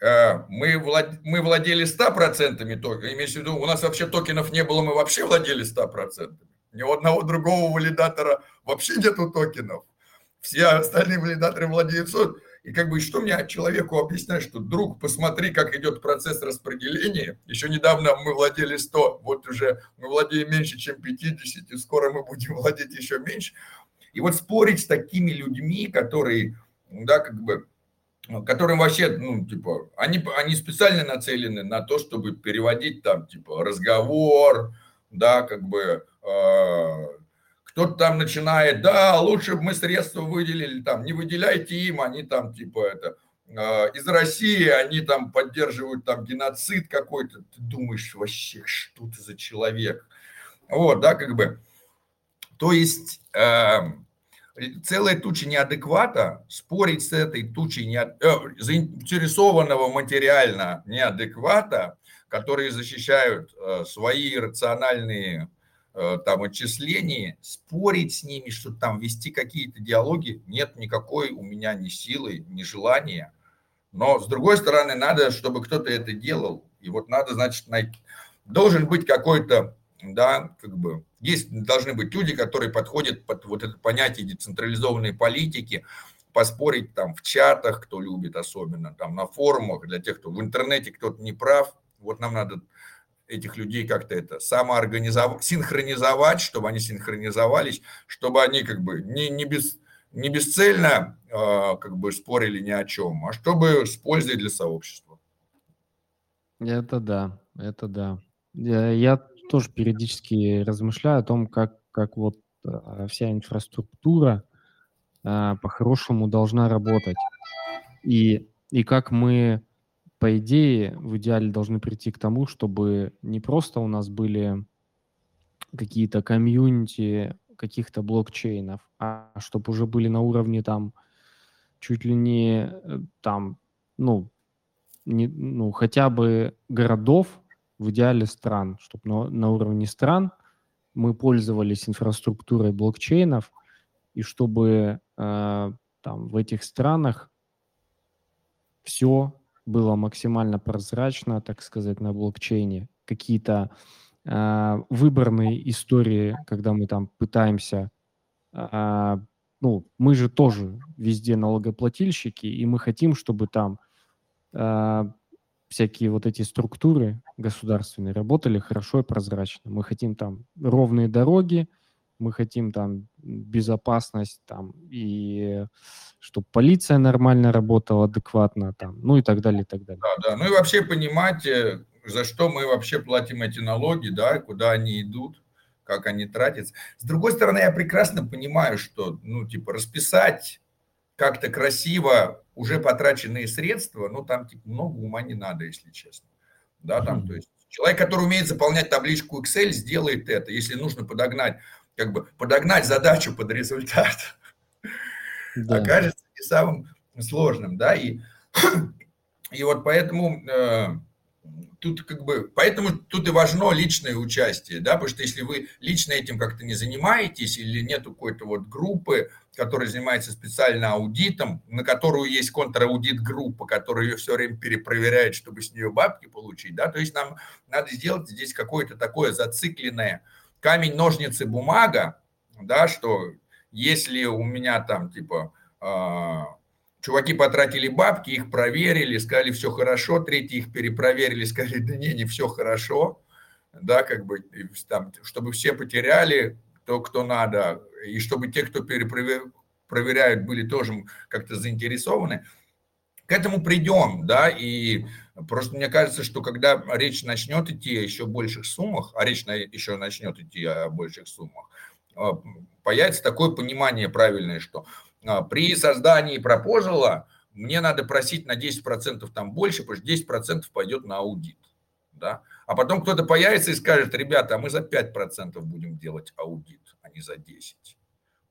э, мы, влад... мы владели 100% токенов, имеется в виду, у нас вообще токенов не было, мы вообще владели 100%. Ни у одного другого валидатора вообще нету токенов. Все остальные валидаторы владеют 100. И как бы что мне человеку объяснять, что, друг, посмотри, как идет процесс распределения. Еще недавно мы владели 100, вот уже мы владеем меньше, чем 50, и скоро мы будем владеть еще меньше. И вот спорить с такими людьми, которые, да, как бы, которым вообще, ну, типа, они, они специально нацелены на то, чтобы переводить там, типа, разговор, да, как бы, э, кто-то там начинает, да, лучше бы мы средства выделили, там, не выделяйте им, они там, типа, это, э, из России, они там поддерживают там геноцид какой-то, ты думаешь, вообще, что ты за человек? Вот, да, как бы, то есть, э, целая туча неадеквата, спорить с этой тучей не, э, заинтересованного материально неадеквата, которые защищают э, свои рациональные э, там отчисления, спорить с ними, что там вести какие-то диалоги, нет никакой у меня ни силы, ни желания. Но с другой стороны, надо, чтобы кто-то это делал. И вот надо, значит, найти. Должен быть какой-то да, как бы есть, должны быть люди, которые подходят под вот это понятие децентрализованной политики, поспорить там в чатах, кто любит особенно, там на форумах, для тех, кто в интернете кто-то не прав, вот нам надо этих людей как-то это самоорганизовать, синхронизовать, чтобы они синхронизовались, чтобы они как бы не, не, без, не бесцельно э, как бы спорили ни о чем, а чтобы с пользой для сообщества. Это да, это да. Я, я тоже периодически размышляю о том, как, как вот э, вся инфраструктура а, по-хорошему должна работать. И, и как мы, по идее, в идеале должны прийти к тому, чтобы не просто у нас были какие-то комьюнити каких-то блокчейнов, а чтобы уже были на уровне там чуть ли не э, там, ну, не, ну, хотя бы городов, в идеале стран, чтобы на, на уровне стран мы пользовались инфраструктурой блокчейнов, и чтобы э, там в этих странах все было максимально прозрачно, так сказать, на блокчейне. Какие-то э, выборные истории, когда мы там пытаемся, э, ну, мы же тоже везде налогоплательщики, и мы хотим, чтобы там э, всякие вот эти структуры государственные работали хорошо и прозрачно. Мы хотим там ровные дороги, мы хотим там безопасность там и чтобы полиция нормально работала, адекватно там, ну и так далее, и так далее. Да, да. Ну и вообще понимать, э, за что мы вообще платим эти налоги, да, куда они идут, как они тратятся. С другой стороны, я прекрасно понимаю, что, ну, типа, расписать как-то красиво уже потраченные средства, ну, там типа много ума не надо, если честно. Да, там, то есть человек, который умеет заполнять табличку Excel, сделает это, если нужно подогнать, как бы подогнать задачу под результат, да. окажется не самым сложным, да, и, <clears throat> и вот поэтому э, тут как бы, поэтому тут и важно личное участие, да, потому что если вы лично этим как-то не занимаетесь или нет какой-то вот группы, которая занимается специально аудитом, на которую есть контраудит группа, которая ее все время перепроверяет, чтобы с нее бабки получить, да, то есть нам надо сделать здесь какое-то такое зацикленное камень, ножницы, бумага, да, что если у меня там типа а, Чуваки потратили бабки, их проверили, сказали, все хорошо, третьи их перепроверили, <laughs> сказали, да не, не все хорошо, да, как бы, там, чтобы все потеряли то, кто надо, и чтобы те, кто перепроверяют, были тоже как-то заинтересованы. К этому придем, да, и просто мне кажется, что когда речь начнет идти о еще больших суммах, а речь еще начнет идти о больших суммах, появится такое понимание правильное, что при создании пропозала мне надо просить на 10% там больше, потому что 10% пойдет на аудит. Да? А потом кто-то появится и скажет, ребята, а мы за 5% будем делать аудит, а не за 10.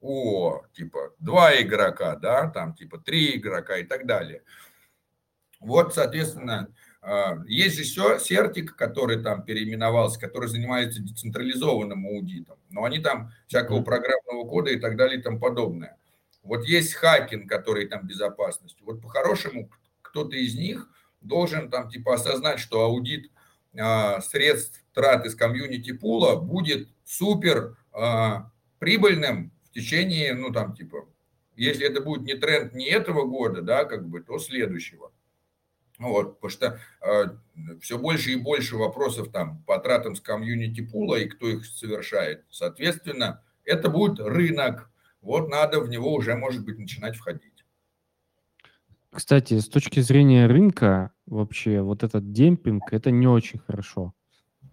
О, типа, два игрока, да, там, типа, три игрока и так далее. Вот, соответственно, а, есть же все Сертик, который там переименовался, который занимается децентрализованным аудитом, но они там всякого программного кода и так далее и тому подобное. Вот есть хакинг, который там безопасность. Вот по-хорошему кто-то из них должен там типа осознать, что аудит э, средств трат из комьюнити пула будет супер э, прибыльным в течение, ну там типа, если это будет не тренд не этого года, да, как бы, то следующего. Вот, потому что э, все больше и больше вопросов там по тратам с комьюнити пула и кто их совершает. Соответственно, это будет рынок, вот надо в него уже, может быть, начинать входить. Кстати, с точки зрения рынка, вообще, вот этот демпинг, это не очень хорошо.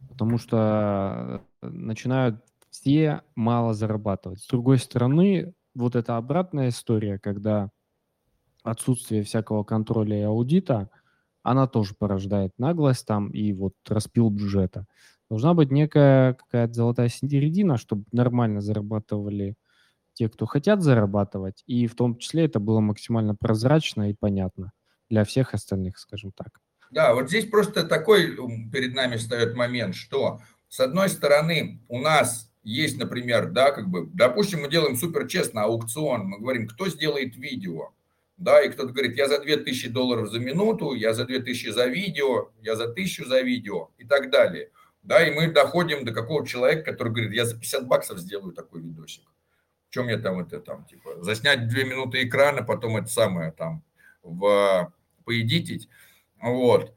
Потому что э, начинают все мало зарабатывать. С другой стороны, вот эта обратная история, когда отсутствие всякого контроля и аудита, она тоже порождает наглость там и вот распил бюджета. Должна быть некая какая-то золотая середина, чтобы нормально зарабатывали те, кто хотят зарабатывать, и в том числе это было максимально прозрачно и понятно для всех остальных, скажем так. Да, вот здесь просто такой перед нами встает момент, что с одной стороны у нас есть, например, да, как бы, допустим, мы делаем супер честно аукцион, мы говорим, кто сделает видео, да, и кто-то говорит, я за 2000 долларов за минуту, я за 2000 за видео, я за 1000 за видео и так далее. Да, и мы доходим до какого-то человека, который говорит, я за 50 баксов сделаю такой видосик чем мне там это там, типа, заснять две минуты экрана, потом это самое там в поедитить, вот.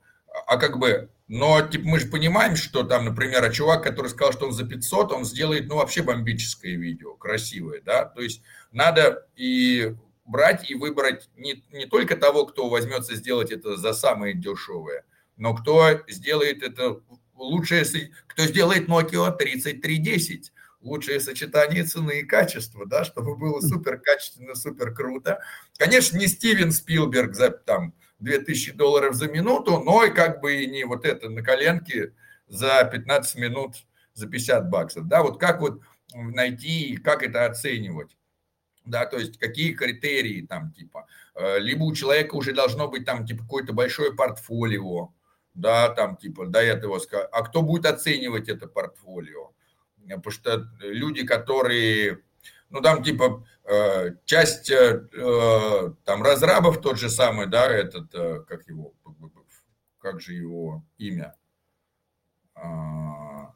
А как бы, но типа мы же понимаем, что там, например, а чувак, который сказал, что он за 500, он сделает, ну, вообще бомбическое видео, красивое, да, то есть надо и брать и выбрать не, не только того, кто возьмется сделать это за самое дешевое, но кто сделает это лучшее, кто сделает Nokia 3310, лучшее сочетание цены и качества, да, чтобы было супер качественно, супер круто. Конечно, не Стивен Спилберг за там 2000 долларов за минуту, но и как бы и не вот это на коленке за 15 минут за 50 баксов, да, вот как вот найти и как это оценивать да, то есть какие критерии там типа, э, либо у человека уже должно быть там типа какое-то большое портфолио, да, там типа до этого, а кто будет оценивать это портфолио, потому что люди, которые, ну там типа э, часть э, там разрабов тот же самый, да, этот, э, как его, как же его имя, а,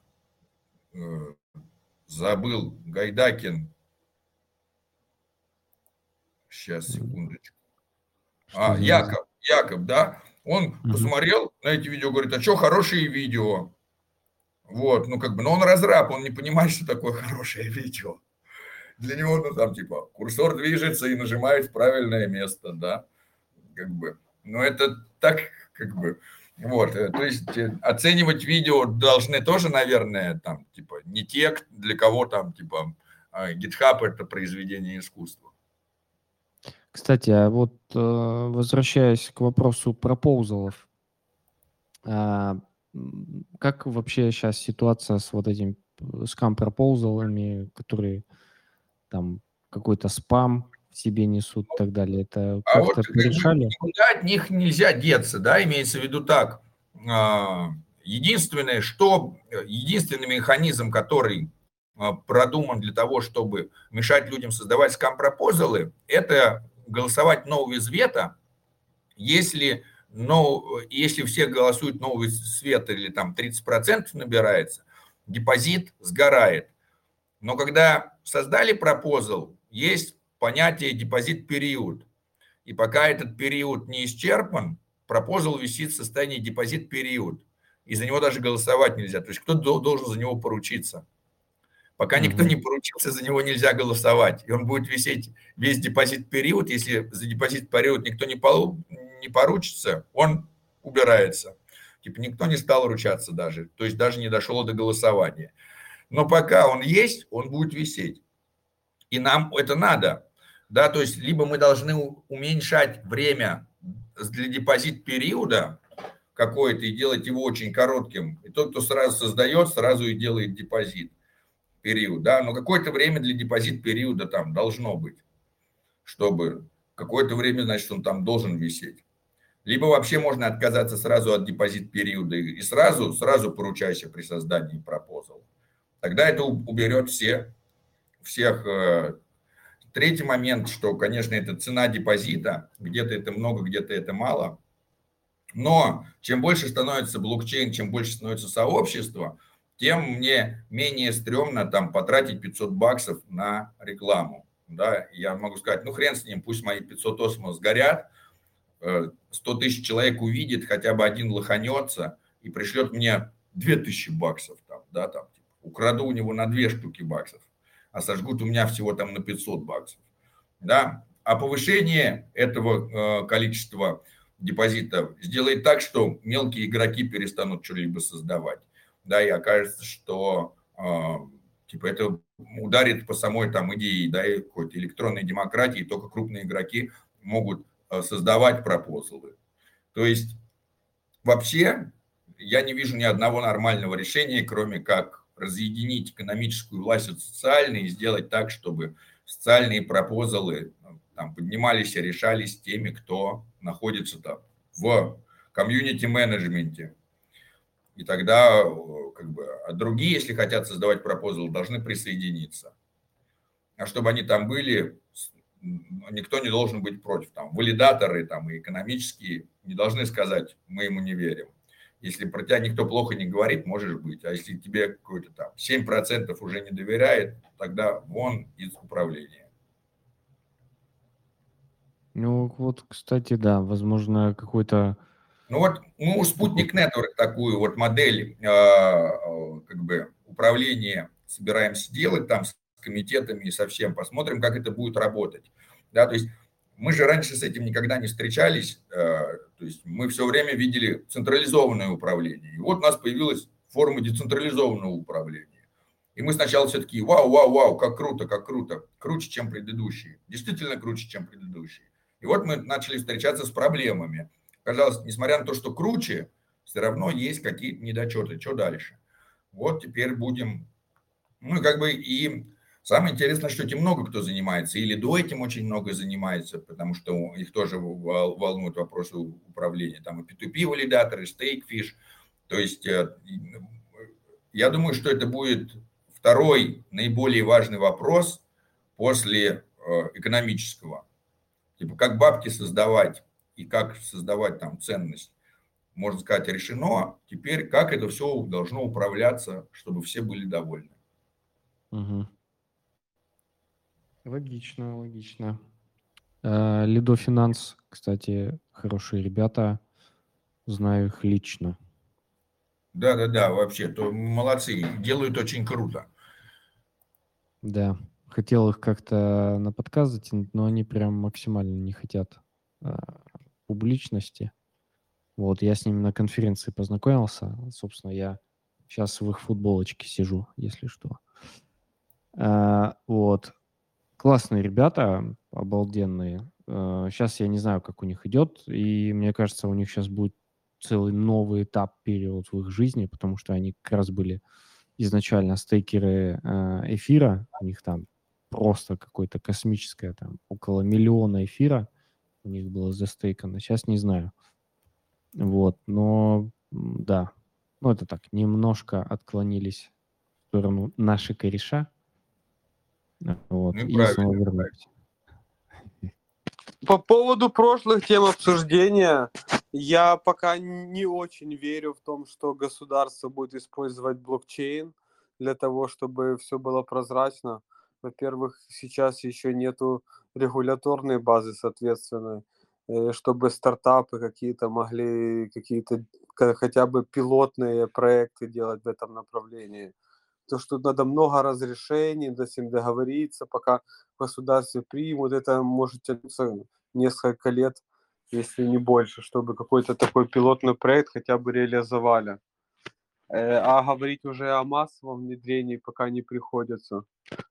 забыл, Гайдакин, сейчас, секундочку, а, Яков, Яков, да, он посмотрел на эти видео, говорит, а что, хорошие видео, вот, ну как бы, но он разраб, он не понимает, что такое хорошее видео. Для него, ну там типа, курсор движется и нажимает в правильное место, да, как бы. Но это так, как бы, вот, э, то есть э, оценивать видео должны тоже, наверное, там, типа, не те, для кого там, типа, а, GitHub это произведение искусства. Кстати, а вот э, возвращаясь к вопросу пропоузалов, а, как вообще сейчас ситуация с вот этим скам-пропоузалами, которые там какой-то спам в себе несут и так далее? Это а как-то вот решали? Никуда от них нельзя деться, да, имеется в виду так. А, единственное, что, единственный механизм, который а, продуман для того, чтобы мешать людям создавать скам-пропозалы, это голосовать из вето, если но если все голосуют no with veto или там 30% набирается, депозит сгорает. Но когда создали proposal, есть понятие deposit period. И пока этот период не исчерпан, proposal висит в состоянии deposit period. И за него даже голосовать нельзя. То есть кто-то должен за него поручиться. Пока никто не поручился, за него нельзя голосовать. И он будет висеть весь deposit period. Если за deposit period никто не, полу, не поручится, он убирается. Типа никто не стал ручаться даже, то есть даже не дошло до голосования. Но пока он есть, он будет висеть. И нам это надо. Да, то есть либо мы должны уменьшать время для депозит периода какое-то и делать его очень коротким. И тот, кто сразу создает, сразу и делает депозит период. Да? Но какое-то время для депозит периода там должно быть, чтобы какое-то время, значит, он там должен висеть. Либо вообще можно отказаться сразу от депозит периода и сразу, сразу поручайся при создании пропозал. Тогда это уберет все, всех. Э, третий момент, что, конечно, это цена депозита. Где-то это много, где-то это мало. Но чем больше становится блокчейн, чем больше становится сообщество, тем мне менее стрёмно там потратить 500 баксов на рекламу. Да, я могу сказать, ну хрен с ним, пусть мои 500 осмос сгорят, 100 э, тысяч человек увидит, хотя бы один лоханется и пришлет мне 2000 баксов, там, да, там, типа, украду у него на две штуки баксов, а сожгут у меня всего там на 500 баксов, да, а повышение этого э, количества депозитов сделает так, что мелкие игроки перестанут что-либо создавать, да, и окажется, что э, типа это ударит по самой там идее, да, какой-то электронной демократии, только крупные игроки могут Э, создавать пропозалы. То есть вообще я не вижу ни одного нормального решения, кроме как разъединить экономическую власть от социальной и сделать так, чтобы социальные пропозалы там, поднимались и решались теми, кто находится там в комьюнити-менеджменте. И тогда э, как бы, а другие, если хотят создавать пропозал, должны присоединиться. А чтобы они там были, никто не должен быть против. Там, валидаторы там, и экономические не должны сказать, мы ему не верим. Если про тебя никто плохо не говорит, можешь быть. А если тебе какой-то там 7% уже не доверяет, тогда вон из управления. Ну вот, кстати, да, возможно, какой-то... Ну вот мы у Спутник <laughs> Network такую вот модель э, э, как бы управления собираемся делать там с комитетами и со всем. Посмотрим, как это будет работать. Да, то есть мы же раньше с этим никогда не встречались, э, то есть мы все время видели централизованное управление. И вот у нас появилась форма децентрализованного управления. И мы сначала все таки вау, вау, вау, как круто, как круто, круче, чем предыдущие. Действительно круче, чем предыдущие. И вот мы начали встречаться с проблемами. Казалось, несмотря на то, что круче, все равно есть какие-то недочеты. Что дальше? Вот теперь будем, ну, как бы и Самое интересное, что этим много кто занимается, или до этим очень много занимается, потому что их тоже волнуют вопросы управления. Там и P2P валидаторы, Stakefish. То есть э, я думаю, что это будет второй наиболее важный вопрос после э, экономического. Типа, как бабки создавать и как создавать там ценность, можно сказать, решено. Теперь, как это все должно управляться, чтобы все были довольны. Угу. Логично, логично. Э, Лидо Финанс, кстати, хорошие ребята. Знаю их лично. Да, да, да, вообще, то молодцы, делают очень круто. Да, хотел их как-то на подкаст затянуть, но они прям максимально не хотят а, публичности. Вот, я с ними на конференции познакомился. Собственно, я сейчас в их футболочке сижу, если что. А, вот. Классные ребята, обалденные. Сейчас э, я не знаю, как у них идет, и мне кажется, у них сейчас будет целый новый этап, период в их жизни, потому что они как раз были изначально стейкеры э, эфира, у них там просто какое-то космическое, там около миллиона эфира у них было застейкано, сейчас не знаю. Вот, но да, ну это так, немножко отклонились в сторону нашей кореша, вот. Ну, и снова вернусь. По поводу прошлых тем обсуждения, я пока не очень верю в том, что государство будет использовать блокчейн для того, чтобы все было прозрачно. Во-первых, сейчас еще нету регуляторной базы, соответственно, э, чтобы стартапы какие-то могли какие-то хотя бы пилотные проекты делать в этом направлении то, что надо много разрешений, с ним договориться, пока в государстве примут, это может тянуться несколько лет, если не больше, чтобы какой-то такой пилотный проект хотя бы реализовали. Э, а говорить уже о массовом внедрении пока не приходится.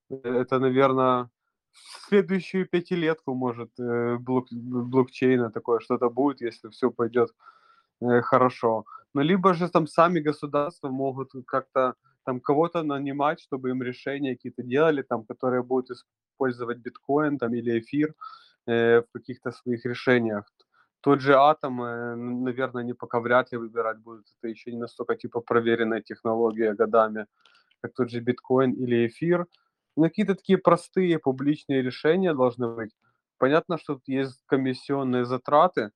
Это, наверное, в следующую пятилетку, может, э, блок, блокчейна такое что-то будет, если все пойдет э, хорошо. Но либо же там сами государства могут как-то там кого-то нанимать, чтобы им решения какие-то делали, там, которые будут использовать биткоин там, или эфир э, в каких-то своих решениях. Тот же атом, э, наверное, не пока вряд ли выбирать будут. Это еще не настолько типа проверенная технология годами, как тот же биткоин или эфир. Но какие-то такие простые публичные решения должны быть. Понятно, что тут есть комиссионные затраты,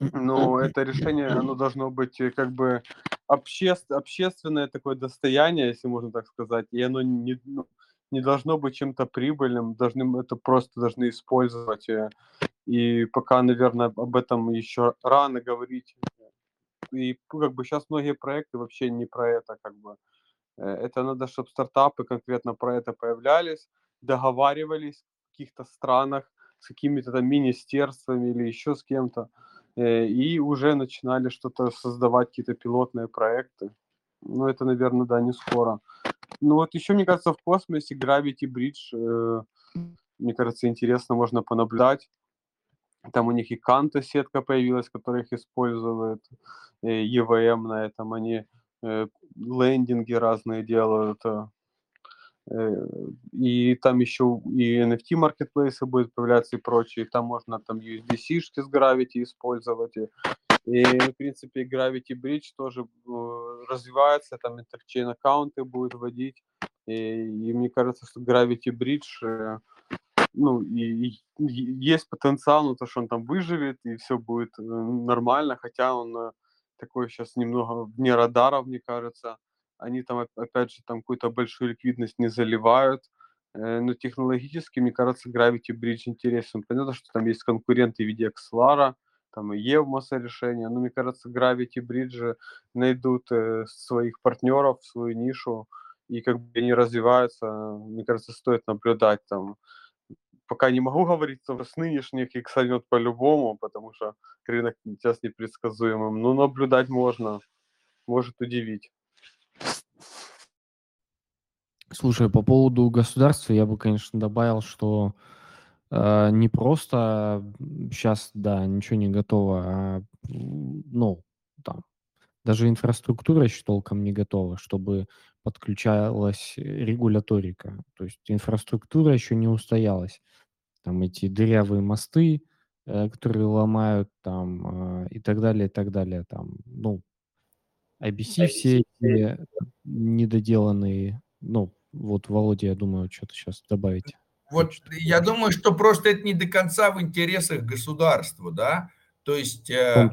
но это решение, оно должно быть э, как бы обще, общественное такое достояние, если можно так сказать, и оно не, ну, не должно быть чем-то прибыльным, должны, это просто должны использовать. И пока, наверное, об этом еще рано говорить. И как бы сейчас многие проекты вообще не про это, как бы. Э, это надо, чтобы стартапы конкретно про это появлялись, договаривались в каких-то странах с какими-то там министерствами или еще с кем-то, э, и уже начинали что-то создавать, какие-то пилотные проекты. Ну, это, наверное, да, не скоро. Ну, вот еще, мне кажется, в космосе Gravity Bridge, э, мне кажется, интересно, можно понаблюдать. Там у них и Канта сетка появилась, которая их использует, EVM на этом, они э, лендинги разные делают. Э, и там еще и NFT маркетплейсы будут появляться и прочее. Там можно там USDC-шки с Gravity использовать. И, и, в принципе, Gravity Bridge тоже э, развивается, там интерчейн аккаунты будет вводить. И, и мне кажется, что Gravity Bridge э, ну, и, и есть потенциал на то, что он там выживет, и все будет э, нормально, хотя он э, такой сейчас немного вне радаров, мне кажется. Они там, опять же, там какую-то большую ликвидность не заливают, э, но технологически, мне кажется, Gravity Bridge интересен. Понятно, что там есть конкуренты в виде XLR, там и Евмоса решения, но мне кажется, Gravity Bridge найдут своих партнеров, свою нишу, и как бы они развиваются, мне кажется, стоит наблюдать там пока не могу <laughs> говорить, с нынешних их сойдет по-любому, потому что рынок сейчас непредсказуемым. Но наблюдать можно, может удивить. Слушай, по поводу государства я бы, конечно, добавил, что э, не просто сейчас, да, ничего не готово, а, ну, там, даже инфраструктура еще толком не готова, чтобы подключалась регуляторика. То есть инфраструктура еще не устоялась. Там эти дырявые мосты, э, которые ломают, там, э, и так далее, и так далее. Там, ну, IBC все эти недоделанные, ну, вот Володя, я думаю, что-то сейчас добавить. Вот я думаю, что просто это не до конца в интересах государства, да, то есть э,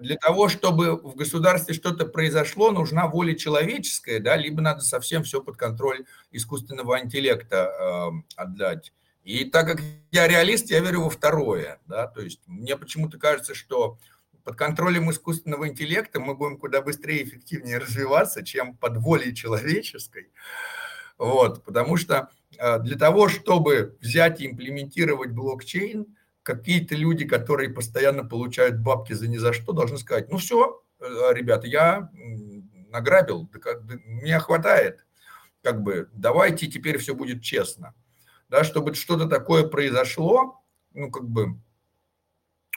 для того, чтобы в государстве что-то произошло, нужна воля человеческая, да, либо надо совсем все под контроль искусственного интеллекта э, отдать. И так как я реалист, я верю во второе, да, то есть мне почему-то кажется, что под контролем искусственного интеллекта мы будем куда быстрее и эффективнее развиваться, чем под волей человеческой. Вот, потому что э, для того, чтобы взять и имплементировать блокчейн, какие-то люди, которые постоянно получают бабки за ни за что, должны сказать, ну все, э, ребята, я награбил, меня хватает, как бы, давайте теперь все будет честно. Да, чтобы что-то такое произошло, ну, как бы,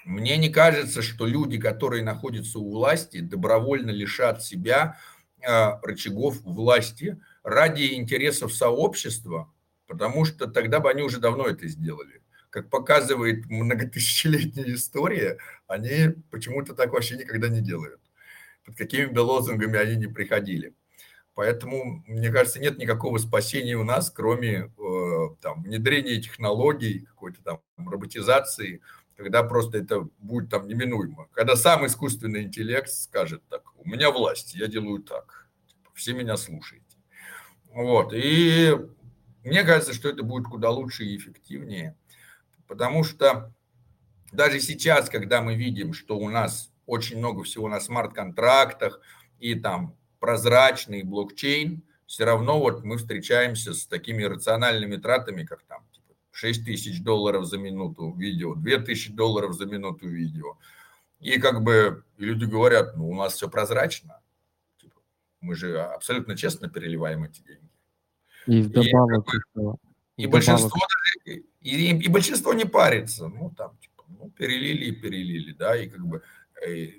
мне не кажется, что люди, которые находятся у власти, добровольно лишат себя э, рычагов власти ради интересов сообщества, потому что тогда бы они уже давно это сделали как показывает многотысячелетняя история, они почему-то так вообще никогда не делают. Под какими бы лозунгами они не приходили. Поэтому, мне кажется, нет никакого спасения у нас, кроме э, там, внедрения технологий, какой-то там роботизации, когда просто это будет там неминуемо. Когда сам искусственный интеллект скажет так, у меня власть, я делаю так, типа, все меня слушаете. Вот, и мне кажется, что это будет куда лучше и эффективнее. Потому что даже сейчас, когда мы видим, что у нас очень много всего на смарт-контрактах и там прозрачный блокчейн, все равно вот мы встречаемся с такими рациональными тратами, как там типа, 6 тысяч долларов за минуту видео, 2 тысячи долларов за минуту видео. И как бы люди говорят, ну у нас все прозрачно, типа, мы же абсолютно честно переливаем эти деньги. И вдобавок, и, как бы, И, и большинство даже, и, и большинство не парится. Ну, там, типа, ну, перелили и перелили, да, и как бы и, э,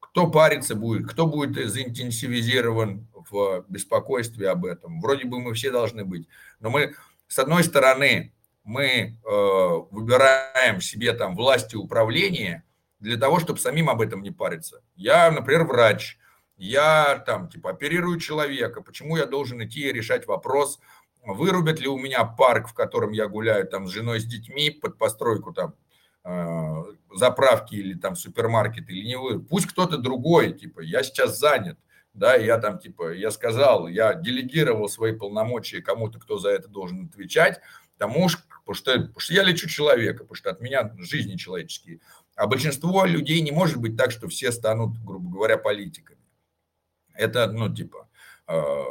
кто париться будет, кто будет заинтенсивизирован в беспокойстве об этом. Вроде бы мы все должны быть. Но мы, с одной стороны, мы э, выбираем себе там власти управления для того, чтобы самим об этом не париться. Я, например, врач, я там типа оперирую человека, почему я должен идти и решать вопрос, вырубят ли у меня парк, в котором я гуляю там с женой, с детьми под постройку там э, заправки или там супермаркет или не вы. Пусть кто-то другой, типа, я сейчас занят, да, я там типа, я сказал, я делегировал свои полномочия кому-то, кто за это должен отвечать, тому ж, потому что, потому что я лечу человека, потому что от меня жизни человеческие. А большинство людей не может быть так, что все станут, грубо говоря, политиками. Это, ну, типа, э,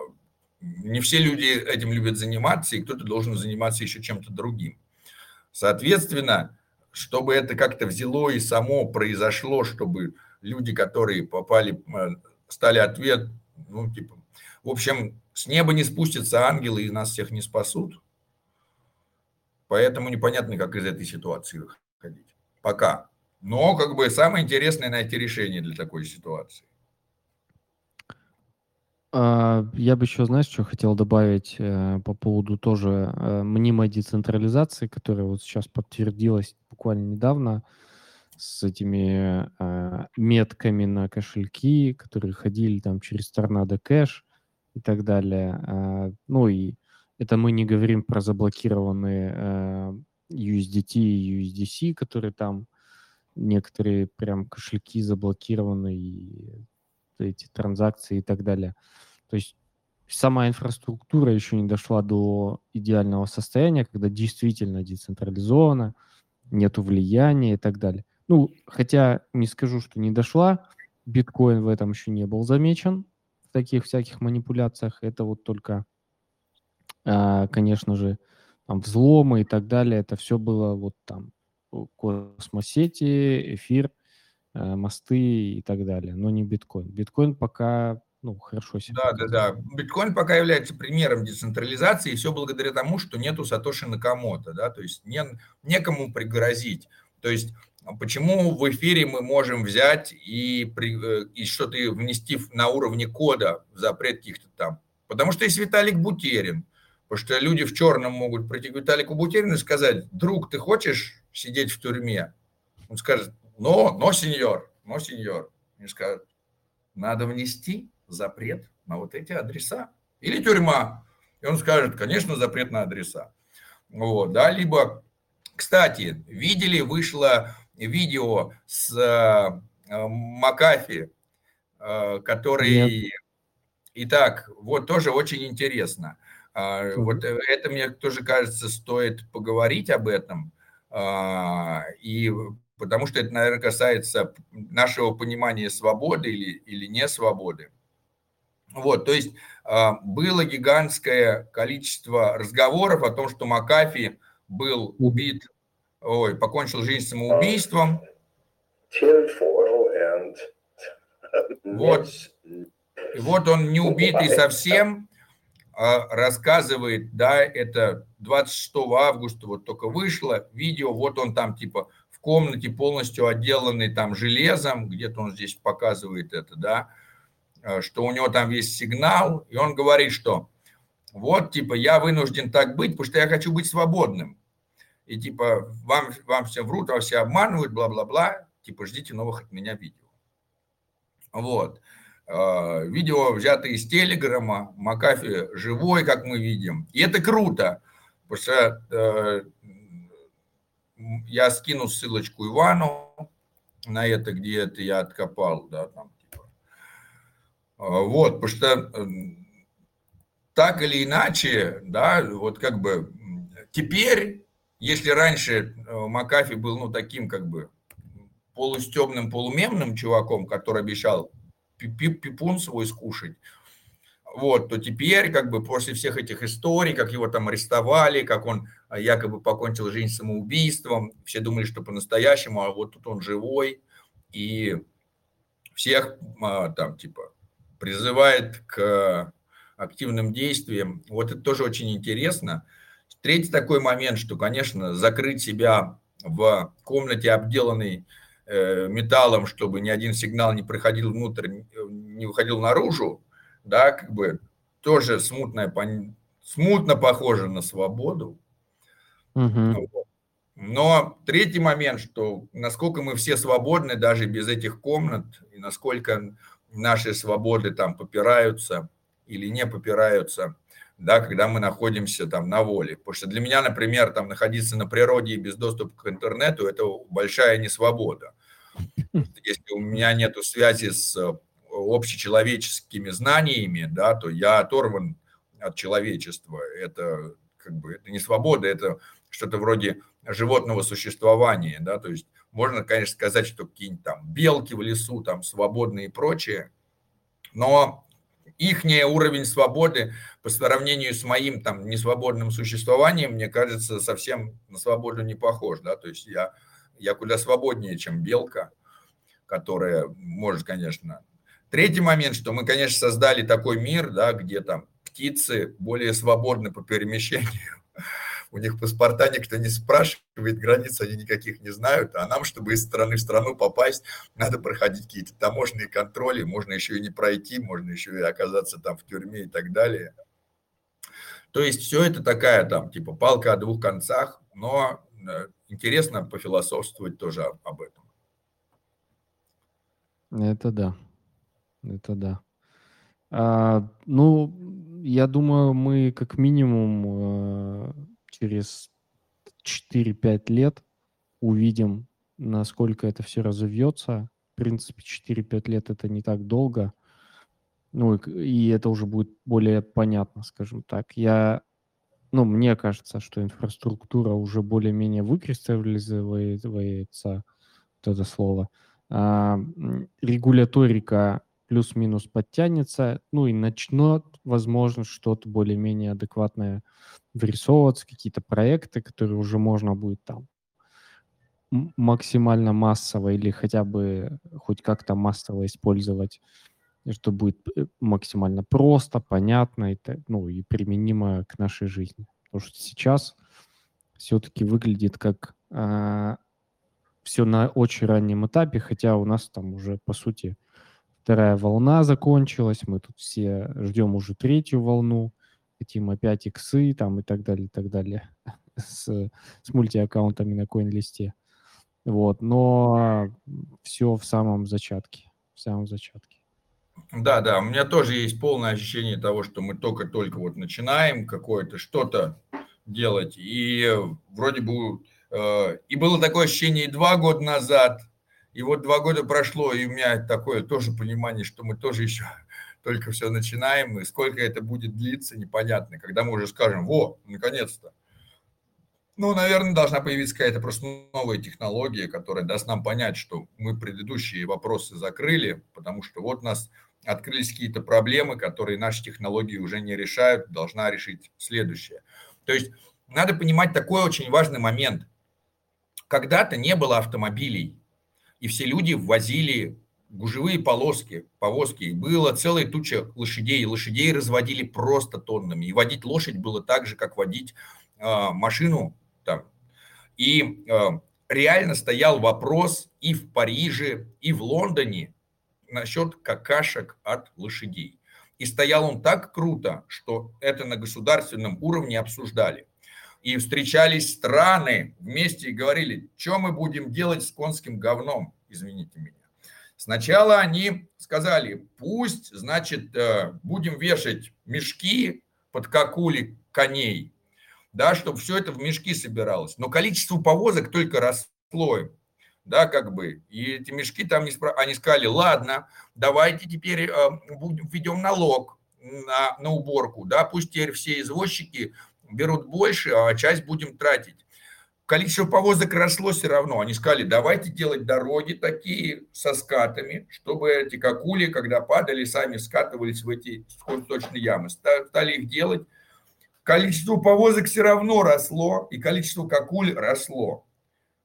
не все люди этим любят заниматься, и кто-то должен заниматься еще чем-то другим. Соответственно, чтобы это как-то взяло и само произошло, чтобы люди, которые попали, стали ответ, ну, типа, в общем, с неба не спустятся ангелы и нас всех не спасут. Поэтому непонятно, как из этой ситуации выходить. Пока. Но как бы самое интересное найти решение для такой ситуации. А, я бы еще, знаешь, что хотел добавить э, по поводу тоже э, мнимой децентрализации, которая вот сейчас подтвердилась буквально недавно с этими э, метками на кошельки, которые ходили там через торнадо кэш и так далее. Э, ну и это мы не говорим про заблокированные USDT и USDC, которые там некоторые прям кошельки заблокированы, и эти транзакции и так далее. То есть сама инфраструктура еще не дошла до идеального состояния, когда действительно децентрализована, нету влияния и так далее. Ну, хотя не скажу, что не дошла, биткоин в этом еще не был замечен, в таких всяких манипуляциях. Это вот только, а, конечно же, там взломы и так далее. Это все было вот там космосети, эфир, э, мосты и так далее, но не биткоин. Биткоин пока ну, хорошо себя. Да, да, да. Биткоин пока является примером децентрализации, и все благодаря тому, что нету Сатоши Накамото, да, то есть не, некому пригрозить. То есть почему в эфире мы можем взять и, э, и что-то внести на уровне кода запрет каких-то там? Потому что есть Виталик Бутерин, потому что люди в черном могут прийти к Виталику Бутерину и сказать, друг, ты хочешь сидеть в тюрьме? Он скажет, но, но, сеньор, но, сеньор. И скажет, надо внести запрет на вот эти адреса. Или тюрьма. И он скажет, конечно, запрет на адреса. Вот, да, либо, кстати, видели, вышло видео с э, Макафи, э, который... Нет. Итак, вот тоже очень интересно. Э, вот это мне тоже кажется, стоит поговорить об этом. Э, и потому что это, наверное, касается нашего понимания свободы или, или не свободы. Вот, то есть а, было гигантское количество разговоров о том, что Макафи был убит, ой, покончил жизнь самоубийством. Вот, вот он не убитый совсем, а рассказывает, да, это 26 августа вот только вышло видео, вот он там типа в комнате полностью отделанный там железом, где-то он здесь показывает это, да, что у него там есть сигнал, и он говорит, что вот, типа, я вынужден так быть, потому что я хочу быть свободным. И, типа, вам, вам все врут, вам все обманывают, бла-бла-бла, типа, ждите новых от меня видео. Вот. Э, видео взято из Телеграма, Макафи живой, как мы видим. И это круто, потому что э, я скину ссылочку Ивану на это, где это я откопал, да, там вот, потому что так или иначе, да, вот как бы теперь, если раньше э, Макафи был, ну, таким как бы полустемным, полумемным чуваком, который обещал пипун свой скушать, вот, то теперь, как бы после всех этих историй, как его там арестовали, как он а, якобы покончил жизнь самоубийством, все думали, что по-настоящему, а вот тут он живой, и всех а, там, типа, призывает к активным действиям. Вот это тоже очень интересно. Третий такой момент, что, конечно, закрыть себя в комнате, обделанной э, металлом, чтобы ни один сигнал не проходил внутрь, не выходил наружу, да, как бы тоже смутное, смутно похоже на свободу. Угу. Но третий момент, что насколько мы все свободны даже без этих комнат, и насколько наши свободы там попираются или не попираются, да, когда мы находимся там на воле. Потому что для меня, например, там находиться на природе и без доступа к интернету – это большая несвобода. Если у меня нет связи с э, общечеловеческими знаниями, да, то я оторван от человечества. Это как бы это не свобода, это что-то вроде животного существования, да, то есть можно, конечно, сказать, что какие-нибудь там белки в лесу, там свободные и прочее, но их уровень свободы по сравнению с моим там несвободным существованием, мне кажется, совсем на свободу не похож, да, то есть я, я куда свободнее, чем белка, которая может, конечно. Третий момент, что мы, конечно, создали такой мир, да, где там птицы более свободны по перемещению, у них паспорта никто не спрашивает, границ они никаких не знают, а нам, чтобы из страны в страну попасть, надо проходить какие-то таможенные контроли, можно еще и не пройти, можно еще и оказаться там в тюрьме и так далее. То есть все это такая там типа палка о двух концах, но э, интересно пофилософствовать тоже об этом. Это да. Это да. А, ну, я думаю, мы как минимум э, через 4-5 лет увидим, насколько это все разовьется. В принципе, 4-5 лет это не так долго. Ну, и, это уже будет более понятно, скажем так. Я, ну, мне кажется, что инфраструктура уже более-менее выкристаллизуется, вот это слово. А, регуляторика плюс-минус подтянется, ну и начнет, возможно, что-то более-менее адекватное вырисовываться, какие-то проекты, которые уже можно будет там максимально массово или хотя бы хоть как-то массово использовать, что будет э, максимально просто, понятно и, ну, и применимо к нашей жизни. Потому что сейчас все-таки выглядит как а, все на очень раннем этапе, хотя у нас там уже, по сути, вторая волна закончилась, мы тут все ждем уже третью волну, хотим опять иксы там и так далее, и так далее <laughs> с, с мультиаккаунтами на CoinList. Вот, но все в самом зачатке, в самом зачатке. Да, да, у меня тоже есть полное ощущение того, что мы только-только вот начинаем какое-то что-то делать, и вроде бы, э, и было такое ощущение и два года назад, и вот два года прошло, и у меня такое тоже понимание, что мы тоже еще <laughs> только все начинаем, и сколько это будет длиться, непонятно. Когда мы уже скажем, во, наконец-то. Ну, наверное, должна появиться какая-то просто новая технология, которая даст нам понять, что мы предыдущие вопросы закрыли, потому что вот у нас открылись какие-то проблемы, которые наши технологии уже не решают, должна решить следующее. То есть надо понимать такой очень важный момент. Когда-то не было автомобилей, и все люди возили гужевые полоски, повозки, и было целая туча лошадей, лошадей разводили просто тоннами, и водить лошадь было так же, как водить э, машину там. И э, реально стоял вопрос и в Париже, и в Лондоне насчет какашек от лошадей. И стоял он так круто, что это на государственном уровне обсуждали и встречались страны вместе и говорили, что мы будем делать с конским говном, извините меня. Сначала они сказали, пусть, значит, э, будем вешать мешки под какули коней, да, чтобы все это в мешки собиралось. Но количество повозок только росло да, как бы, и эти мешки там не спро... они сказали, ладно, давайте теперь э, будем, введем налог на, на уборку, да, пусть теперь все извозчики берут больше, а часть будем тратить. Количество повозок росло все равно. Они сказали, давайте делать дороги такие со скатами, чтобы эти какули, когда падали, сами скатывались в эти точные ямы. Стали их делать. Количество повозок все равно росло, и количество какуль росло.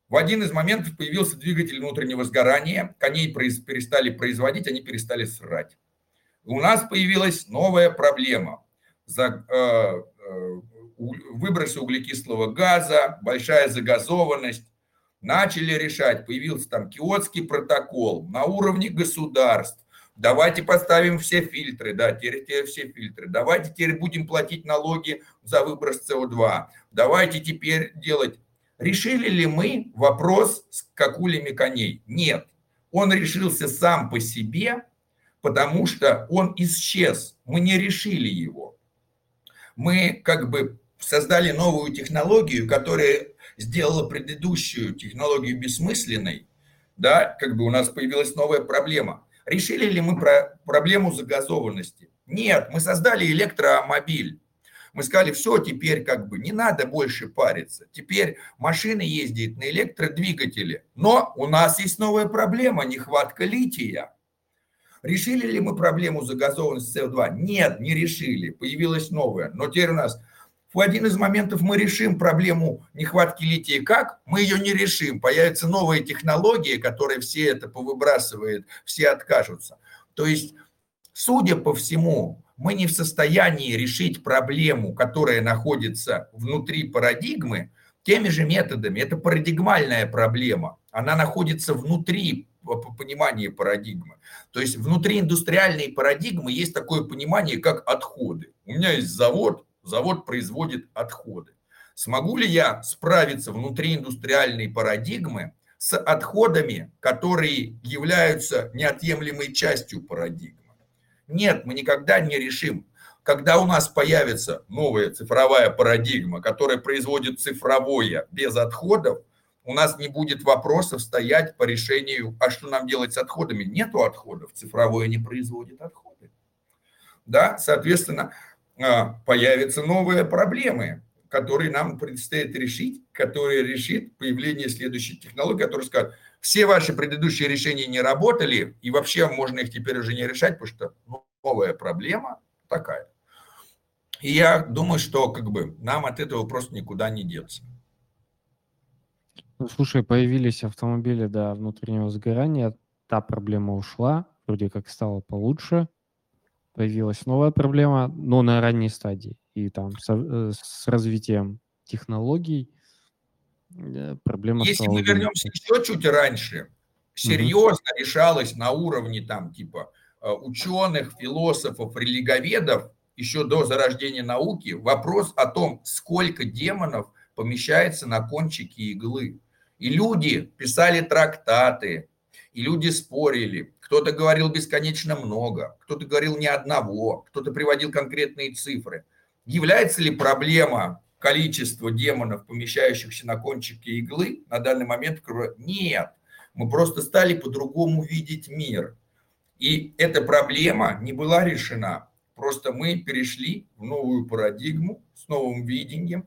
В один из моментов появился двигатель внутреннего сгорания, коней перестали производить, они перестали срать. У нас появилась новая проблема. За, э, э, выбросы углекислого газа, большая загазованность. Начали решать, появился там Киотский протокол на уровне государств. Давайте поставим все фильтры, да, теперь, теперь все фильтры. Давайте теперь будем платить налоги за выброс СО2. Давайте теперь делать. Решили ли мы вопрос с какулями коней? Нет. Он решился сам по себе, потому что он исчез. Мы не решили его. Мы как бы создали новую технологию, которая сделала предыдущую технологию бессмысленной, да, как бы у нас появилась новая проблема. Решили ли мы про проблему загазованности? Нет, мы создали электромобиль. Мы сказали, все, теперь как бы не надо больше париться. Теперь машины ездят на электродвигателе. Но у нас есть новая проблема, нехватка лития. Решили ли мы проблему загазованности СО2? Нет, не решили. Появилась новая. Но теперь у нас в один из моментов мы решим проблему нехватки лития. Как? Мы ее не решим. Появятся новые технологии, которые все это повыбрасывают, все откажутся. То есть, судя по всему, мы не в состоянии решить проблему, которая находится внутри парадигмы, теми же методами. Это парадигмальная проблема. Она находится внутри понимания парадигмы. То есть внутри индустриальной парадигмы есть такое понимание, как отходы. У меня есть завод, завод производит отходы. Смогу ли я справиться внутри индустриальной парадигмы с отходами, которые являются неотъемлемой частью парадигмы? Нет, мы никогда не решим. Когда у нас появится новая цифровая парадигма, которая производит цифровое без отходов, у нас не будет вопросов стоять по решению, а что нам делать с отходами. Нету отходов, цифровое не производит отходы. Да, соответственно, появятся новые проблемы, которые нам предстоит решить, которые решит появление следующей технологии, которая скажет, все ваши предыдущие решения не работали, и вообще можно их теперь уже не решать, потому что новая проблема такая. И я думаю, что как бы нам от этого просто никуда не деться. Ну, слушай, появились автомобили, да, внутреннего сгорания, та проблема ушла, вроде как стало получше, появилась новая проблема, но на ранней стадии. И там с, э, с развитием технологий э, проблема Если мы вернемся еще чуть раньше, серьезно угу. решалось на уровне там типа э, ученых, философов, религоведов, еще до зарождения науки, вопрос о том, сколько демонов помещается на кончике иглы. И люди писали трактаты, и люди спорили. Кто-то говорил бесконечно много, кто-то говорил ни одного, кто-то приводил конкретные цифры. Является ли проблема количества демонов, помещающихся на кончике иглы, на данный момент? Нет. Мы просто стали по-другому видеть мир. И эта проблема не была решена. Просто мы перешли в новую парадигму с новым видением,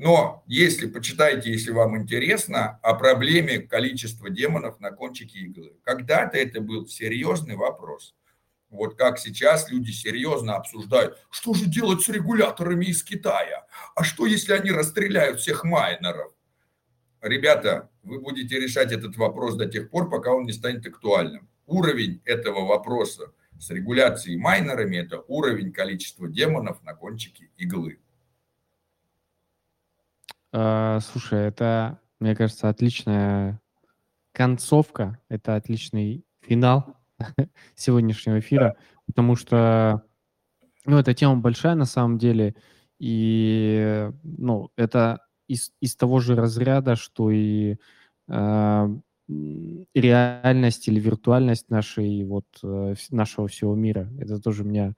но если, почитайте, если вам интересно, о проблеме количества демонов на кончике иглы. Когда-то это был серьезный вопрос. Вот как сейчас люди серьезно обсуждают, что же делать с регуляторами из Китая? А что, если они расстреляют всех майнеров? Ребята, вы будете решать этот вопрос до тех пор, пока он не станет актуальным. Уровень этого вопроса с регуляцией майнерами – это уровень количества демонов на кончике иглы. А, слушай, это, мне кажется, отличная концовка, это отличный финал <laughs> сегодняшнего эфира, потому что, ну, эта тема большая на самом деле, и, ну, это из, из того же разряда, что и э, реальность или виртуальность нашей, вот, э, нашего всего мира. Это тоже меня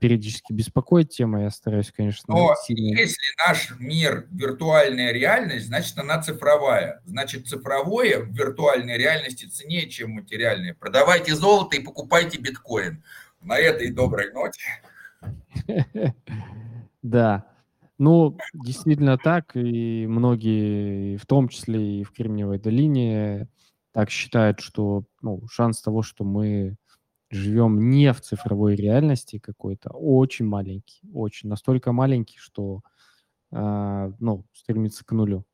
периодически беспокоит тема, я стараюсь, конечно... Но сильно... если наш мир виртуальная реальность, значит, она цифровая. Значит, цифровое в виртуальной реальности ценнее, чем материальное. Продавайте золото и покупайте биткоин. На этой доброй ноте. <laughs> Да. Ну, действительно так, и многие, в том числе и в Кремниевой долине, так считают, что ну, шанс того, что мы живем не в цифровой реальности какой-то, очень маленький, очень, настолько маленький, что, э, ну, стремится к нулю.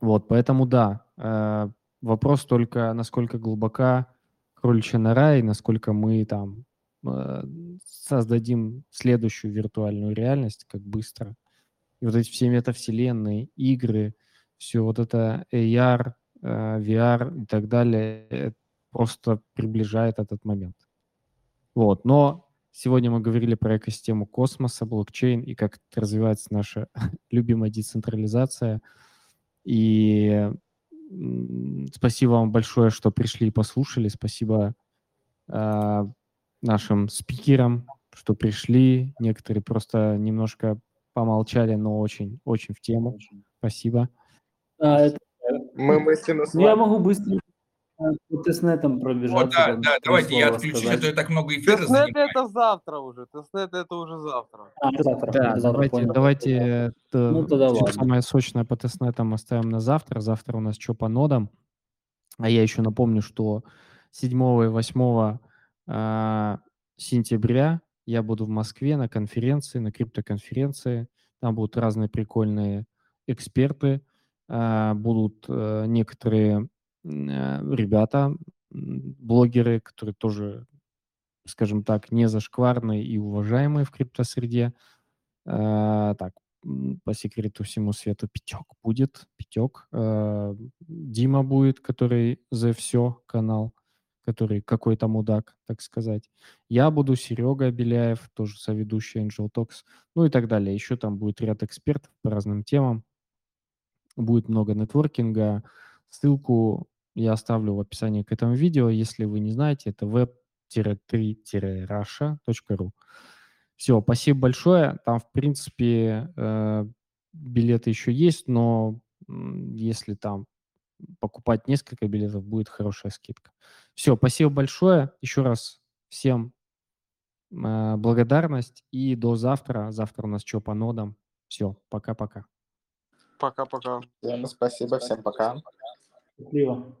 Вот, поэтому да, э, вопрос только, насколько глубока кроличья нора и насколько мы там э, создадим следующую виртуальную реальность, как быстро И вот эти все метавселенные, игры, все вот это AR, э, VR и так далее, просто приближает этот момент. Вот, но сегодня мы говорили про экосистему космоса, блокчейн и как развивается наша <laughs> любимая децентрализация. И спасибо вам большое, что пришли и послушали. Спасибо э, нашим спикерам, что пришли. Некоторые просто немножко помолчали, но очень, очень в тему. Спасибо. А, это... Мы мысленно с ну, Я могу быстро по testnet ам пробежаться. Вот, да, да, давайте я отключусь, сказать. а то я так много эфира Testnet это завтра уже, testnet это уже завтра. А, это завтра. Да, это давайте, завтра, давайте это, ну, тогда все самое сочное по тестнетам оставим на завтра. Завтра у нас что по нодам. А я еще напомню, что 7 и 8 э, сентября я буду в Москве на конференции, на криптоконференции. Там будут разные прикольные эксперты, э, будут э, некоторые Э, ребята, блогеры, которые тоже, скажем так, не зашкварные и уважаемые в криптосреде. Э, так, по секрету всему свету Пятек будет, Пятек. Э, Дима будет, который за все канал, который какой-то мудак, так сказать. Я буду, Серега Беляев, тоже соведущий Angel Talks, ну и так далее. Еще там будет ряд экспертов по разным темам. Будет много нетворкинга. Ссылку я оставлю в описании к этому видео. Если вы не знаете, это web-3-russia.ru. Все, спасибо большое. Там, в принципе, э, билеты еще есть, но если там покупать несколько билетов, будет хорошая скидка. Все, спасибо большое. Еще раз всем э, благодарность и до завтра. Завтра у нас что по нодам. Все, пока-пока. Пока-пока. Всем спасибо, всем пока. Счастливо.